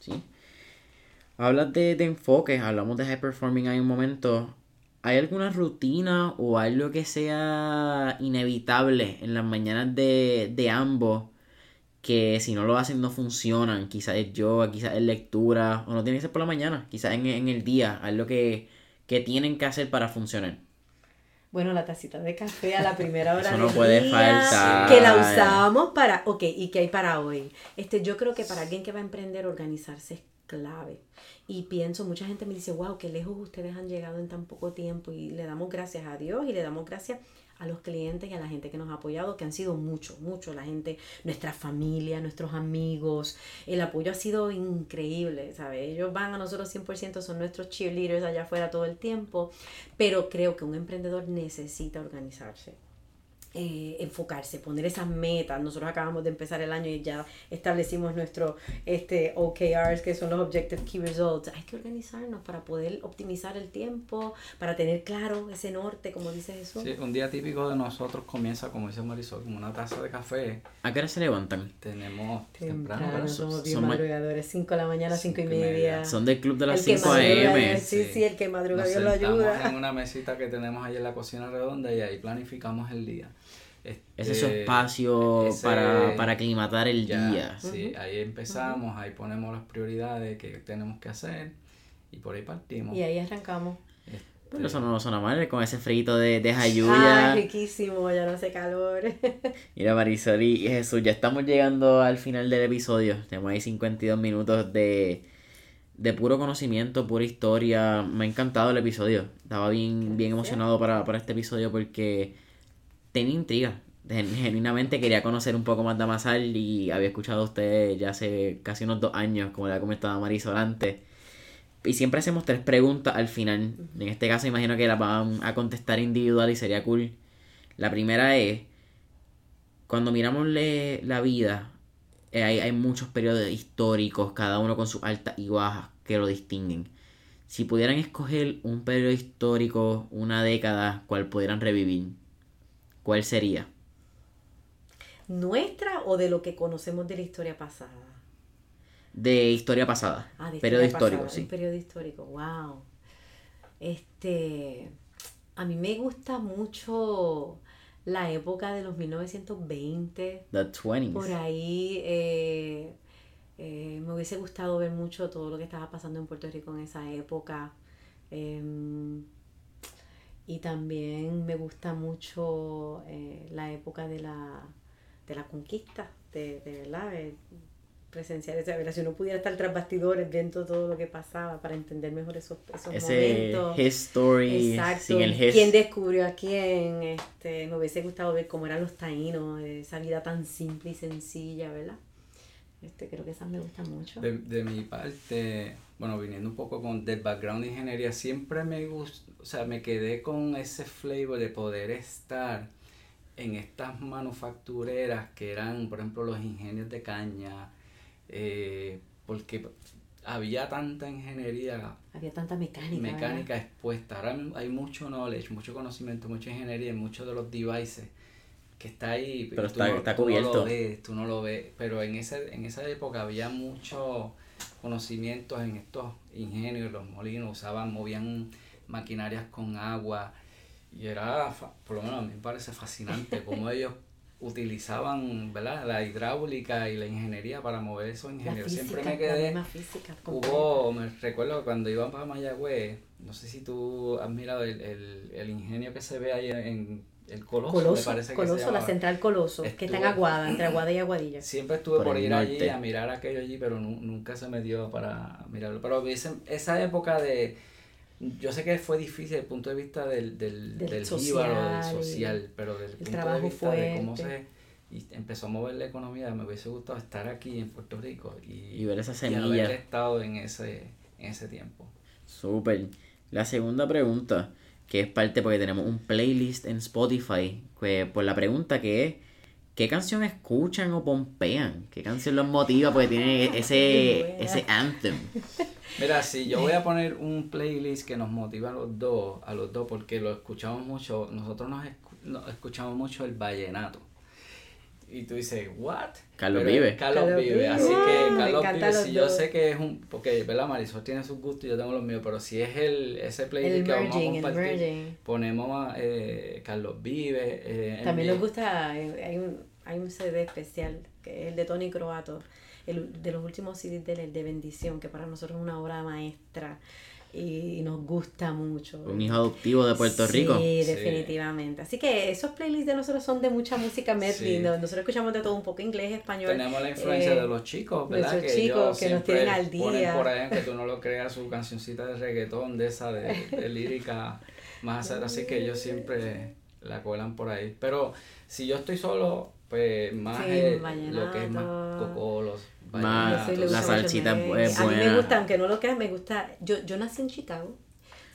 Speaker 2: Sí. Hablas de, de enfoques, hablamos de high performing hay un momento. ¿Hay alguna rutina o algo que sea inevitable en las mañanas de, de ambos? Que si no lo hacen no funcionan. Quizás es yoga, quizás es lectura, o no tiene que ser por la mañana, quizás en, en el día, algo que, que tienen que hacer para funcionar.
Speaker 3: Bueno, la tacita de café a la primera hora
Speaker 2: Eso no puede faltar.
Speaker 3: Que la usamos para, ok, ¿y qué hay para hoy? Este, yo creo que para alguien que va a emprender, organizarse es clave. Y pienso, mucha gente me dice, wow, qué lejos ustedes han llegado en tan poco tiempo. Y le damos gracias a Dios y le damos gracias a los clientes y a la gente que nos ha apoyado, que han sido mucho, mucho, la gente, nuestra familia, nuestros amigos, el apoyo ha sido increíble, ¿sabes? Ellos van a nosotros 100%, son nuestros cheerleaders allá afuera todo el tiempo, pero creo que un emprendedor necesita organizarse eh, enfocarse, poner esas metas. Nosotros acabamos de empezar el año y ya establecimos nuestro este, OKRs, que son los Objective Key Results. Hay que organizarnos para poder optimizar el tiempo, para tener claro ese norte, como dice Jesús.
Speaker 1: Sí, un día típico de nosotros comienza, como dice Marisol, como una taza de café.
Speaker 2: ¿A qué hora se levantan?
Speaker 1: Tenemos temprano.
Speaker 3: somos bien madrugadores, 5 de la mañana, 5 y media.
Speaker 2: Son del club de las 5 a.m.
Speaker 3: Sí, sí, el que madruga Dios lo ayuda.
Speaker 1: en una mesita que tenemos ahí en la cocina redonda y ahí planificamos el día.
Speaker 2: Ese es su este, espacio para, para aclimatar el día.
Speaker 1: Sí, ahí empezamos, ahí ponemos las prioridades que tenemos que hacer y por ahí partimos.
Speaker 3: Y ahí arrancamos.
Speaker 2: Pero eso no suena mal, con ese frito de, de jayuya.
Speaker 3: Ah, riquísimo, ya no hace calor.
Speaker 2: Mira Marisol y Jesús, ya estamos llegando al final del episodio. Tenemos ahí 52 minutos de, de puro conocimiento, pura historia. Me ha encantado el episodio. Estaba bien, bien emocionado para, para este episodio porque tenía intriga. Genuinamente quería conocer un poco más de Amasal y había escuchado a ustedes ya hace casi unos dos años, como le ha comentado Marisol antes. Y siempre hacemos tres preguntas al final. En este caso imagino que las van a contestar individual y sería cool. La primera es, cuando miramos la vida, eh, hay, hay muchos periodos históricos, cada uno con sus altas y bajas que lo distinguen. Si pudieran escoger un periodo histórico, una década, cual pudieran revivir, ¿cuál sería?
Speaker 3: ¿Nuestra o de lo que conocemos de la historia pasada?
Speaker 2: De historia pasada.
Speaker 3: Ah, de
Speaker 2: periodo
Speaker 3: historia
Speaker 2: histórico,
Speaker 3: pasada,
Speaker 2: sí.
Speaker 3: Periodo histórico, wow. Este, a mí me gusta mucho la época de los 1920.
Speaker 2: The 20s.
Speaker 3: Por ahí eh, eh, me hubiese gustado ver mucho todo lo que estaba pasando en Puerto Rico en esa época. Em, y también me gusta mucho eh, la época de la, de la conquista, de, de verdad, de presenciar esa verdad. Si uno pudiera estar tras bastidores viendo todo lo que pasaba para entender mejor esos, esos
Speaker 2: Ese
Speaker 3: momentos.
Speaker 2: history
Speaker 3: Exacto.
Speaker 2: sin el his.
Speaker 3: ¿Quién descubrió a quién? Este, me hubiese gustado ver cómo eran los taínos, esa vida tan simple y sencilla, ¿verdad? Este, creo que esas me gustan mucho.
Speaker 1: De, de mi parte, bueno, viniendo un poco con del background de ingeniería, siempre me gustó, o sea, me quedé con ese flavor de poder estar en estas manufactureras que eran, por ejemplo, los ingenios de caña, eh, porque había tanta ingeniería
Speaker 3: Había tanta mecánica.
Speaker 1: mecánica
Speaker 3: ¿verdad?
Speaker 1: expuesta. Ahora hay mucho knowledge, mucho conocimiento, mucha ingeniería en muchos de los devices que está ahí.
Speaker 2: Pero
Speaker 1: tú
Speaker 2: está-
Speaker 1: no-
Speaker 2: está
Speaker 1: tú no
Speaker 2: cubierto.
Speaker 1: lo ves, tú no lo ves. Pero en, ese, en esa época había mucho conocimientos en estos ingenios, los molinos usaban, movían maquinarias con agua. Y era, fa- por lo menos a mí me parece fascinante cómo ellos utilizaban ¿verdad? la hidráulica y la ingeniería para mover esos ingenieros.
Speaker 3: física,
Speaker 1: Siempre me
Speaker 3: la
Speaker 1: quedé
Speaker 3: misma física completa.
Speaker 1: Hubo, me recuerdo cuando iban para Mayagüez, no sé si tú has mirado el, el, el ingenio que se ve ahí en el Coloso, me parece que
Speaker 3: Coloso
Speaker 1: se
Speaker 3: la central Coloso, que está en Aguada, entre Aguada y Aguadilla.
Speaker 1: Siempre estuve
Speaker 2: Por
Speaker 1: ir allí a mirar aquello allí, pero nu- nunca se me dio para mirarlo. Pero ese- esa época de, yo sé que fue difícil desde el punto de vista del, del,
Speaker 3: Del
Speaker 1: del
Speaker 3: social
Speaker 1: jíbaro, del
Speaker 3: y
Speaker 1: social, pero desde el punto
Speaker 3: trabajo
Speaker 1: de vista de cómo se y empezó a mover la economía, me hubiese gustado estar aquí en Puerto Rico y,
Speaker 2: Y ver esa
Speaker 1: y
Speaker 2: semilla.
Speaker 1: haber estado en ese, en ese tiempo.
Speaker 2: Súper. La segunda pregunta, que es parte porque tenemos un playlist en Spotify, que por la pregunta que es, ¿qué canción escuchan o pompean? ¿Qué canción los motiva? Porque tiene ese, ese anthem.
Speaker 1: Mira, si yo voy a poner un playlist que nos motiva a los dos, a los dos, porque lo escuchamos mucho, nosotros nos, escu- nos escuchamos mucho el vallenato. Y tú dices, ¿what?
Speaker 2: Carlos
Speaker 1: Pero
Speaker 2: Vive.
Speaker 1: Carlos,
Speaker 3: Carlos
Speaker 1: Vive.
Speaker 3: Vive.
Speaker 1: Así que Carlos Vive, si yo sé que es un, porque, ¿verdad? Marisol tiene sus gustos y yo tengo los míos, pero si es el, ese playlist
Speaker 3: El
Speaker 1: que vamos a
Speaker 3: el
Speaker 1: compartir, ponemos a eh, Carlos Vive. eh,
Speaker 3: También nos gusta, eh, hay un, hay un CD especial, que es el de Tony Croato, el, de los últimos CDs de el de Bendición, que para nosotros es una obra maestra y, nos gusta mucho.
Speaker 2: Un hijo adoptivo de Puerto Rico.
Speaker 3: Sí,
Speaker 1: Sí.
Speaker 3: definitivamente. Así que esos playlists de nosotros son de mucha música medley. Nosotros escuchamos de todo un poco inglés, español.
Speaker 1: Tenemos la influencia
Speaker 3: eh,
Speaker 1: de los chicos, ¿verdad?
Speaker 3: nuestros
Speaker 1: que
Speaker 3: chicos
Speaker 1: ellos
Speaker 3: que nos
Speaker 1: siempre
Speaker 3: tienen al
Speaker 1: ponen
Speaker 3: día.
Speaker 1: por ahí, aunque tú no lo creas, su cancioncita de reggaetón, de esa, de, de lírica más hacer, así que ellos siempre la cuelan por ahí. Pero si yo estoy solo, pues más
Speaker 3: Sí,
Speaker 1: es lo que es más cocolos,
Speaker 2: Más
Speaker 3: le gusta
Speaker 2: la
Speaker 3: el
Speaker 2: salsita es
Speaker 3: A mí me
Speaker 2: buena.
Speaker 3: gusta, aunque no lo creas, me gusta. Yo, yo nací en Chicago,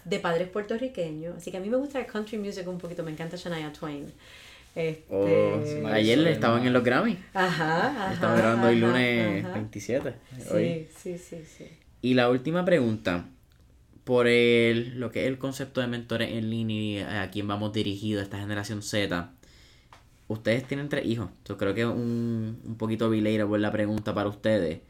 Speaker 3: de padres puertorriqueños, así que a mí me gusta el country music un poquito. Me encanta Shania Twain. Este,
Speaker 2: Oh,
Speaker 1: Sí,
Speaker 2: ayer
Speaker 1: Marisol,
Speaker 2: estaban en los Grammy.
Speaker 3: Ajá, ajá.
Speaker 2: Estamos grabando hoy
Speaker 3: ajá,
Speaker 2: lunes
Speaker 3: ajá.
Speaker 2: 27. Hoy.
Speaker 3: Sí, sí, sí, sí.
Speaker 2: Y la última pregunta, por el, lo que es el concepto de mentores en línea, a quién vamos dirigido, esta generación Z, ustedes tienen tres hijos, yo creo que es un, un poquito por la pregunta para ustedes,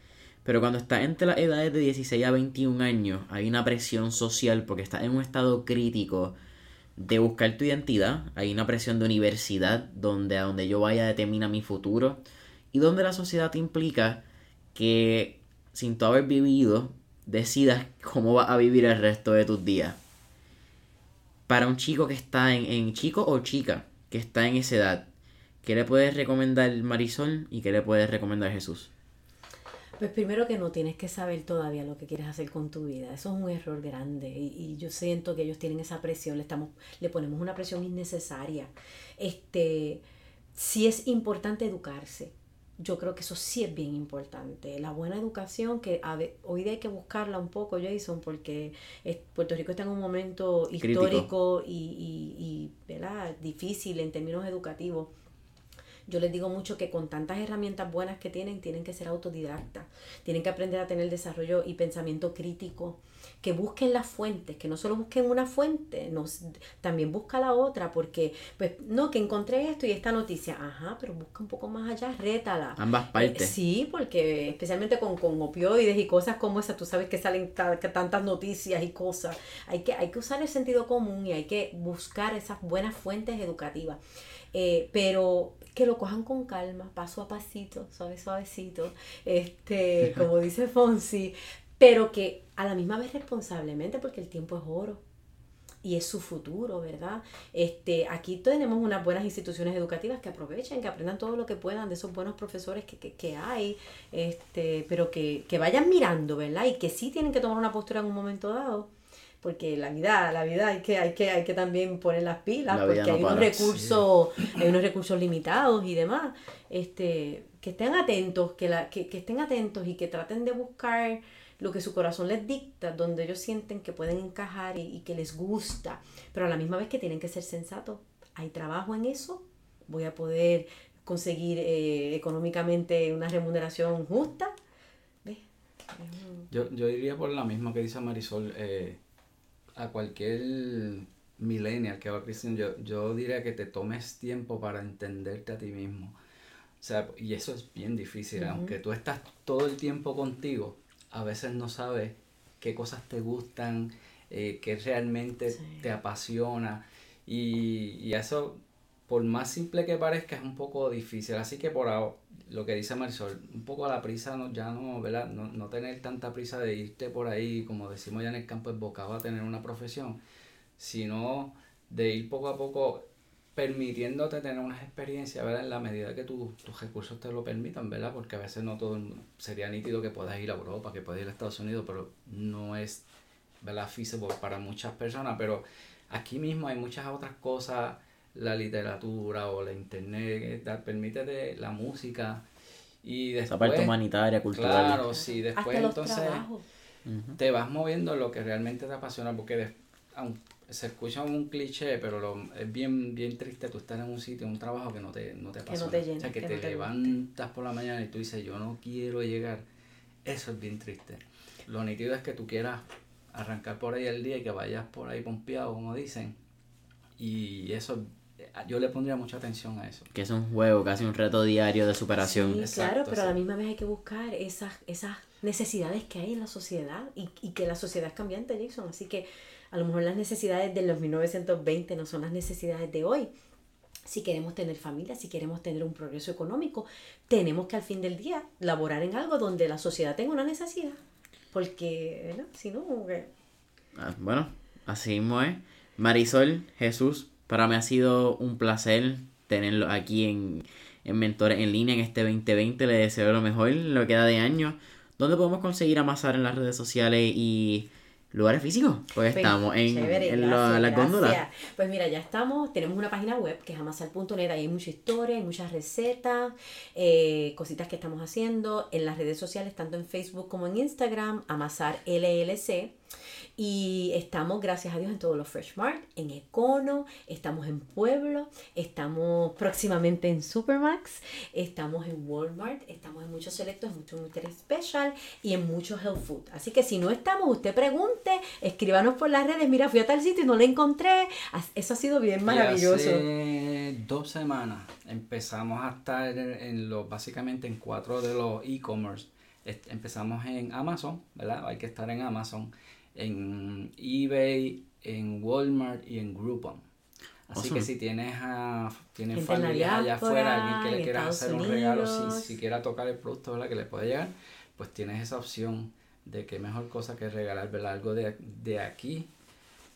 Speaker 2: pero cuando estás entre las edades de 16 a 21 años, hay una presión social porque estás en un estado crítico de buscar tu identidad, hay una presión de universidad donde a donde yo vaya determina mi futuro y donde la sociedad te implica que sin tú haber vivido decidas cómo vas a vivir el resto de tus días. Para un chico que está en, en chico o chica que está en esa edad, ¿qué le puedes recomendar Marisol y qué le puedes recomendar Jesús?
Speaker 3: Pues primero que no tienes que saber todavía lo que quieres hacer con tu vida. Eso es un error grande. Y, y yo siento que ellos tienen esa presión, le estamos, le ponemos una presión innecesaria. Este, sí es importante educarse. Yo creo que eso sí es bien importante. La buena educación, que a hoy día hay que buscarla un poco, Jason, porque es- Puerto Rico está en un momento
Speaker 2: Crítico.
Speaker 3: histórico y, y, y, ¿verdad? difícil en términos educativos. Yo les digo mucho que con tantas herramientas buenas que tienen, tienen que ser autodidactas, tienen que aprender a tener desarrollo y pensamiento crítico, que busquen las fuentes, que no solo busquen una fuente, nos, también busca la otra, porque, pues, no, que encontré esto y esta noticia, ajá, pero busca un poco más allá, rétala.
Speaker 2: Ambas
Speaker 3: Eh,
Speaker 2: partes.
Speaker 3: sí, porque especialmente con, con opioides y cosas como esas, tú sabes que salen tantas noticias y cosas, hay que, hay que usar el sentido común y hay que buscar esas buenas fuentes educativas. Eh, pero que lo cojan con calma, paso a pasito, suave, suavecito, este, como dice Fonsi, pero que a la misma vez responsablemente, porque el tiempo es oro y es su futuro, ¿verdad? Este, aquí tenemos unas buenas instituciones educativas que aprovechen, que aprendan todo lo que puedan de esos buenos profesores que, que, que hay, este, pero que, que vayan mirando, ¿verdad? Y que sí tienen que tomar una postura en un momento dado, porque la vida, la vida hay que, hay que, hay que también poner las pilas,
Speaker 2: La
Speaker 3: porque
Speaker 2: no
Speaker 3: hay unos recursos, hay unos recursos limitados y demás. Este, que estén atentos, que, la, que, que estén atentos y que traten de buscar lo que su corazón les dicta, donde ellos sienten que pueden encajar y, y que les gusta, pero a la misma vez que tienen que ser sensatos. Hay trabajo en eso, voy a poder conseguir eh, económicamente una remuneración justa. ¿Ves?
Speaker 1: Yo, yo diría por la misma que dice Marisol, eh, a cualquier millennial que va creciendo, yo, yo diría que te tomes tiempo para entenderte a ti mismo. O sea, y eso es bien difícil, aunque tú estás todo el tiempo contigo, a veces no sabes qué cosas te gustan, eh, qué realmente
Speaker 3: Sí.
Speaker 1: te apasiona. Y, y eso, por más simple que parezca, es un poco difícil. Así que por ahora, lo que dice Marisol, un poco a la prisa, no, ya no, ¿verdad? No, no tener tanta prisa de irte por ahí, como decimos ya en el campo, embocado a tener una profesión, sino de ir poco a poco permitiéndote tener unas experiencias, ¿verdad? En la medida que tu- tus recursos te lo permitan, ¿verdad? Porque a veces no todo sería nítido que puedas ir a Europa, que puedas ir a Estados Unidos, pero no es, ¿verdad? Feasible para muchas personas, pero aquí mismo hay muchas otras cosas, la literatura o la internet, eh, permítete la música y
Speaker 2: Esa
Speaker 1: después...
Speaker 2: parte humanitaria, cultural.
Speaker 1: Claro, sí, después
Speaker 3: Hasta los
Speaker 1: entonces te vas moviendo en lo que realmente te apasiona, porque aun- se escucha un cliché, pero lo, es bien, bien triste tú estar en un sitio, en un trabajo que no te, no te
Speaker 3: no
Speaker 1: apasiona.
Speaker 3: te llena,
Speaker 1: o sea, que,
Speaker 3: que
Speaker 1: te
Speaker 3: no te guste.
Speaker 1: levantas por la mañana y tú dices, yo no quiero llegar. Eso es bien triste. Lo nítido es que tú quieras arrancar por ahí el día y que vayas por ahí pompeado, como dicen. Y eso, yo le pondría mucha atención a eso.
Speaker 2: Que es un juego, casi un reto diario de superación.
Speaker 3: Sí,
Speaker 1: Exacto,
Speaker 3: claro, pero a la misma vez hay que buscar esas, esas necesidades que hay en la sociedad y, y que la sociedad es cambiante, Jason. Así que a lo mejor las necesidades de los 1920 no son las necesidades de hoy. Si queremos tener familia, si queremos tener un progreso económico, tenemos que al fin del día laborar en algo donde la sociedad tenga una necesidad. Porque, ¿no? Si no, como que-
Speaker 2: Ah, Bueno, así mismo es. Marisol, Jesús, para mí ha sido un placer tenerlo aquí en, en Mentores en línea en este 2020. Le deseo lo mejor, lo que queda de año. ¿Dónde podemos conseguir amasar en las redes sociales y lugares físicos? Pues
Speaker 3: Pues,
Speaker 2: estamos en,
Speaker 3: chévere,
Speaker 2: en la, las góndolas.
Speaker 3: Pues mira, ya estamos, tenemos una página web que es amasar.net, ahí hay mucha historia, hay muchas recetas, eh, cositas que estamos haciendo en las redes sociales, tanto en Facebook como en Instagram, Amasar LLC. Y estamos, gracias a Dios, en todos los Fresh Mart, en Econo, estamos en Pueblo, estamos próximamente en Supermax, estamos en Walmart, estamos en muchos selectos, en muchos Nutri Special y en muchos Health Food. Así que si no estamos, usted pregunte, escríbanos por las redes, mira, fui a tal sitio y no la encontré. Eso ha sido bien maravilloso.
Speaker 1: Y hace dos semanas empezamos a estar en, los, básicamente en cuatro de los e-commerce. Empezamos en Amazon, ¿verdad? Hay que estar en Amazon, en eBay, en Walmart y en Groupon. Así
Speaker 2: Awesome.
Speaker 1: que si tienes a tienes familias allá afuera, alguien que le quiera
Speaker 3: Estados
Speaker 1: hacer un regalo,
Speaker 3: Unidos.
Speaker 1: si, si quiera tocar el producto ¿verdad? que le puede llegar, pues tienes esa opción de que mejor cosa que regalar ¿verdad? algo de, de aquí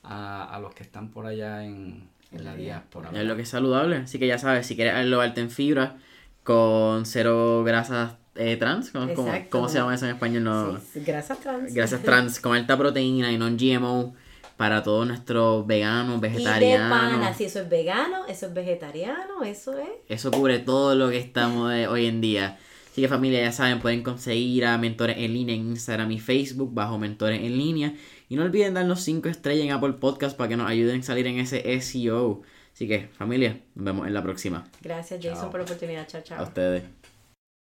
Speaker 1: a, a los que están por allá en, en la diáspora.
Speaker 2: Es lo que es saludable. Así que ya sabes, si quieres algo alto en fibra, con cero grasas eh, trans, ¿cómo, cómo-
Speaker 3: Exacto.
Speaker 2: cómo se llama eso en español? No,
Speaker 3: Sí, grasas trans.
Speaker 2: Grasas trans con alta proteína y non-GMO para todos nuestros veganos,
Speaker 3: Y de
Speaker 2: vegetarianos.
Speaker 3: pana, si eso es vegano, eso es vegetariano, eso es.
Speaker 2: Eso cubre todo lo que estamos de hoy en día. Así que familia, ya saben, pueden conseguir a Mentores en línea en Instagram y Facebook bajo Mentores en línea. Y no olviden darnos 5 estrellas en Apple Podcast para que nos ayuden a salir en ese SEO. Así que, familia, nos vemos en la próxima.
Speaker 3: Gracias, Jason, por la oportunidad. Chao, chao.
Speaker 2: A ustedes.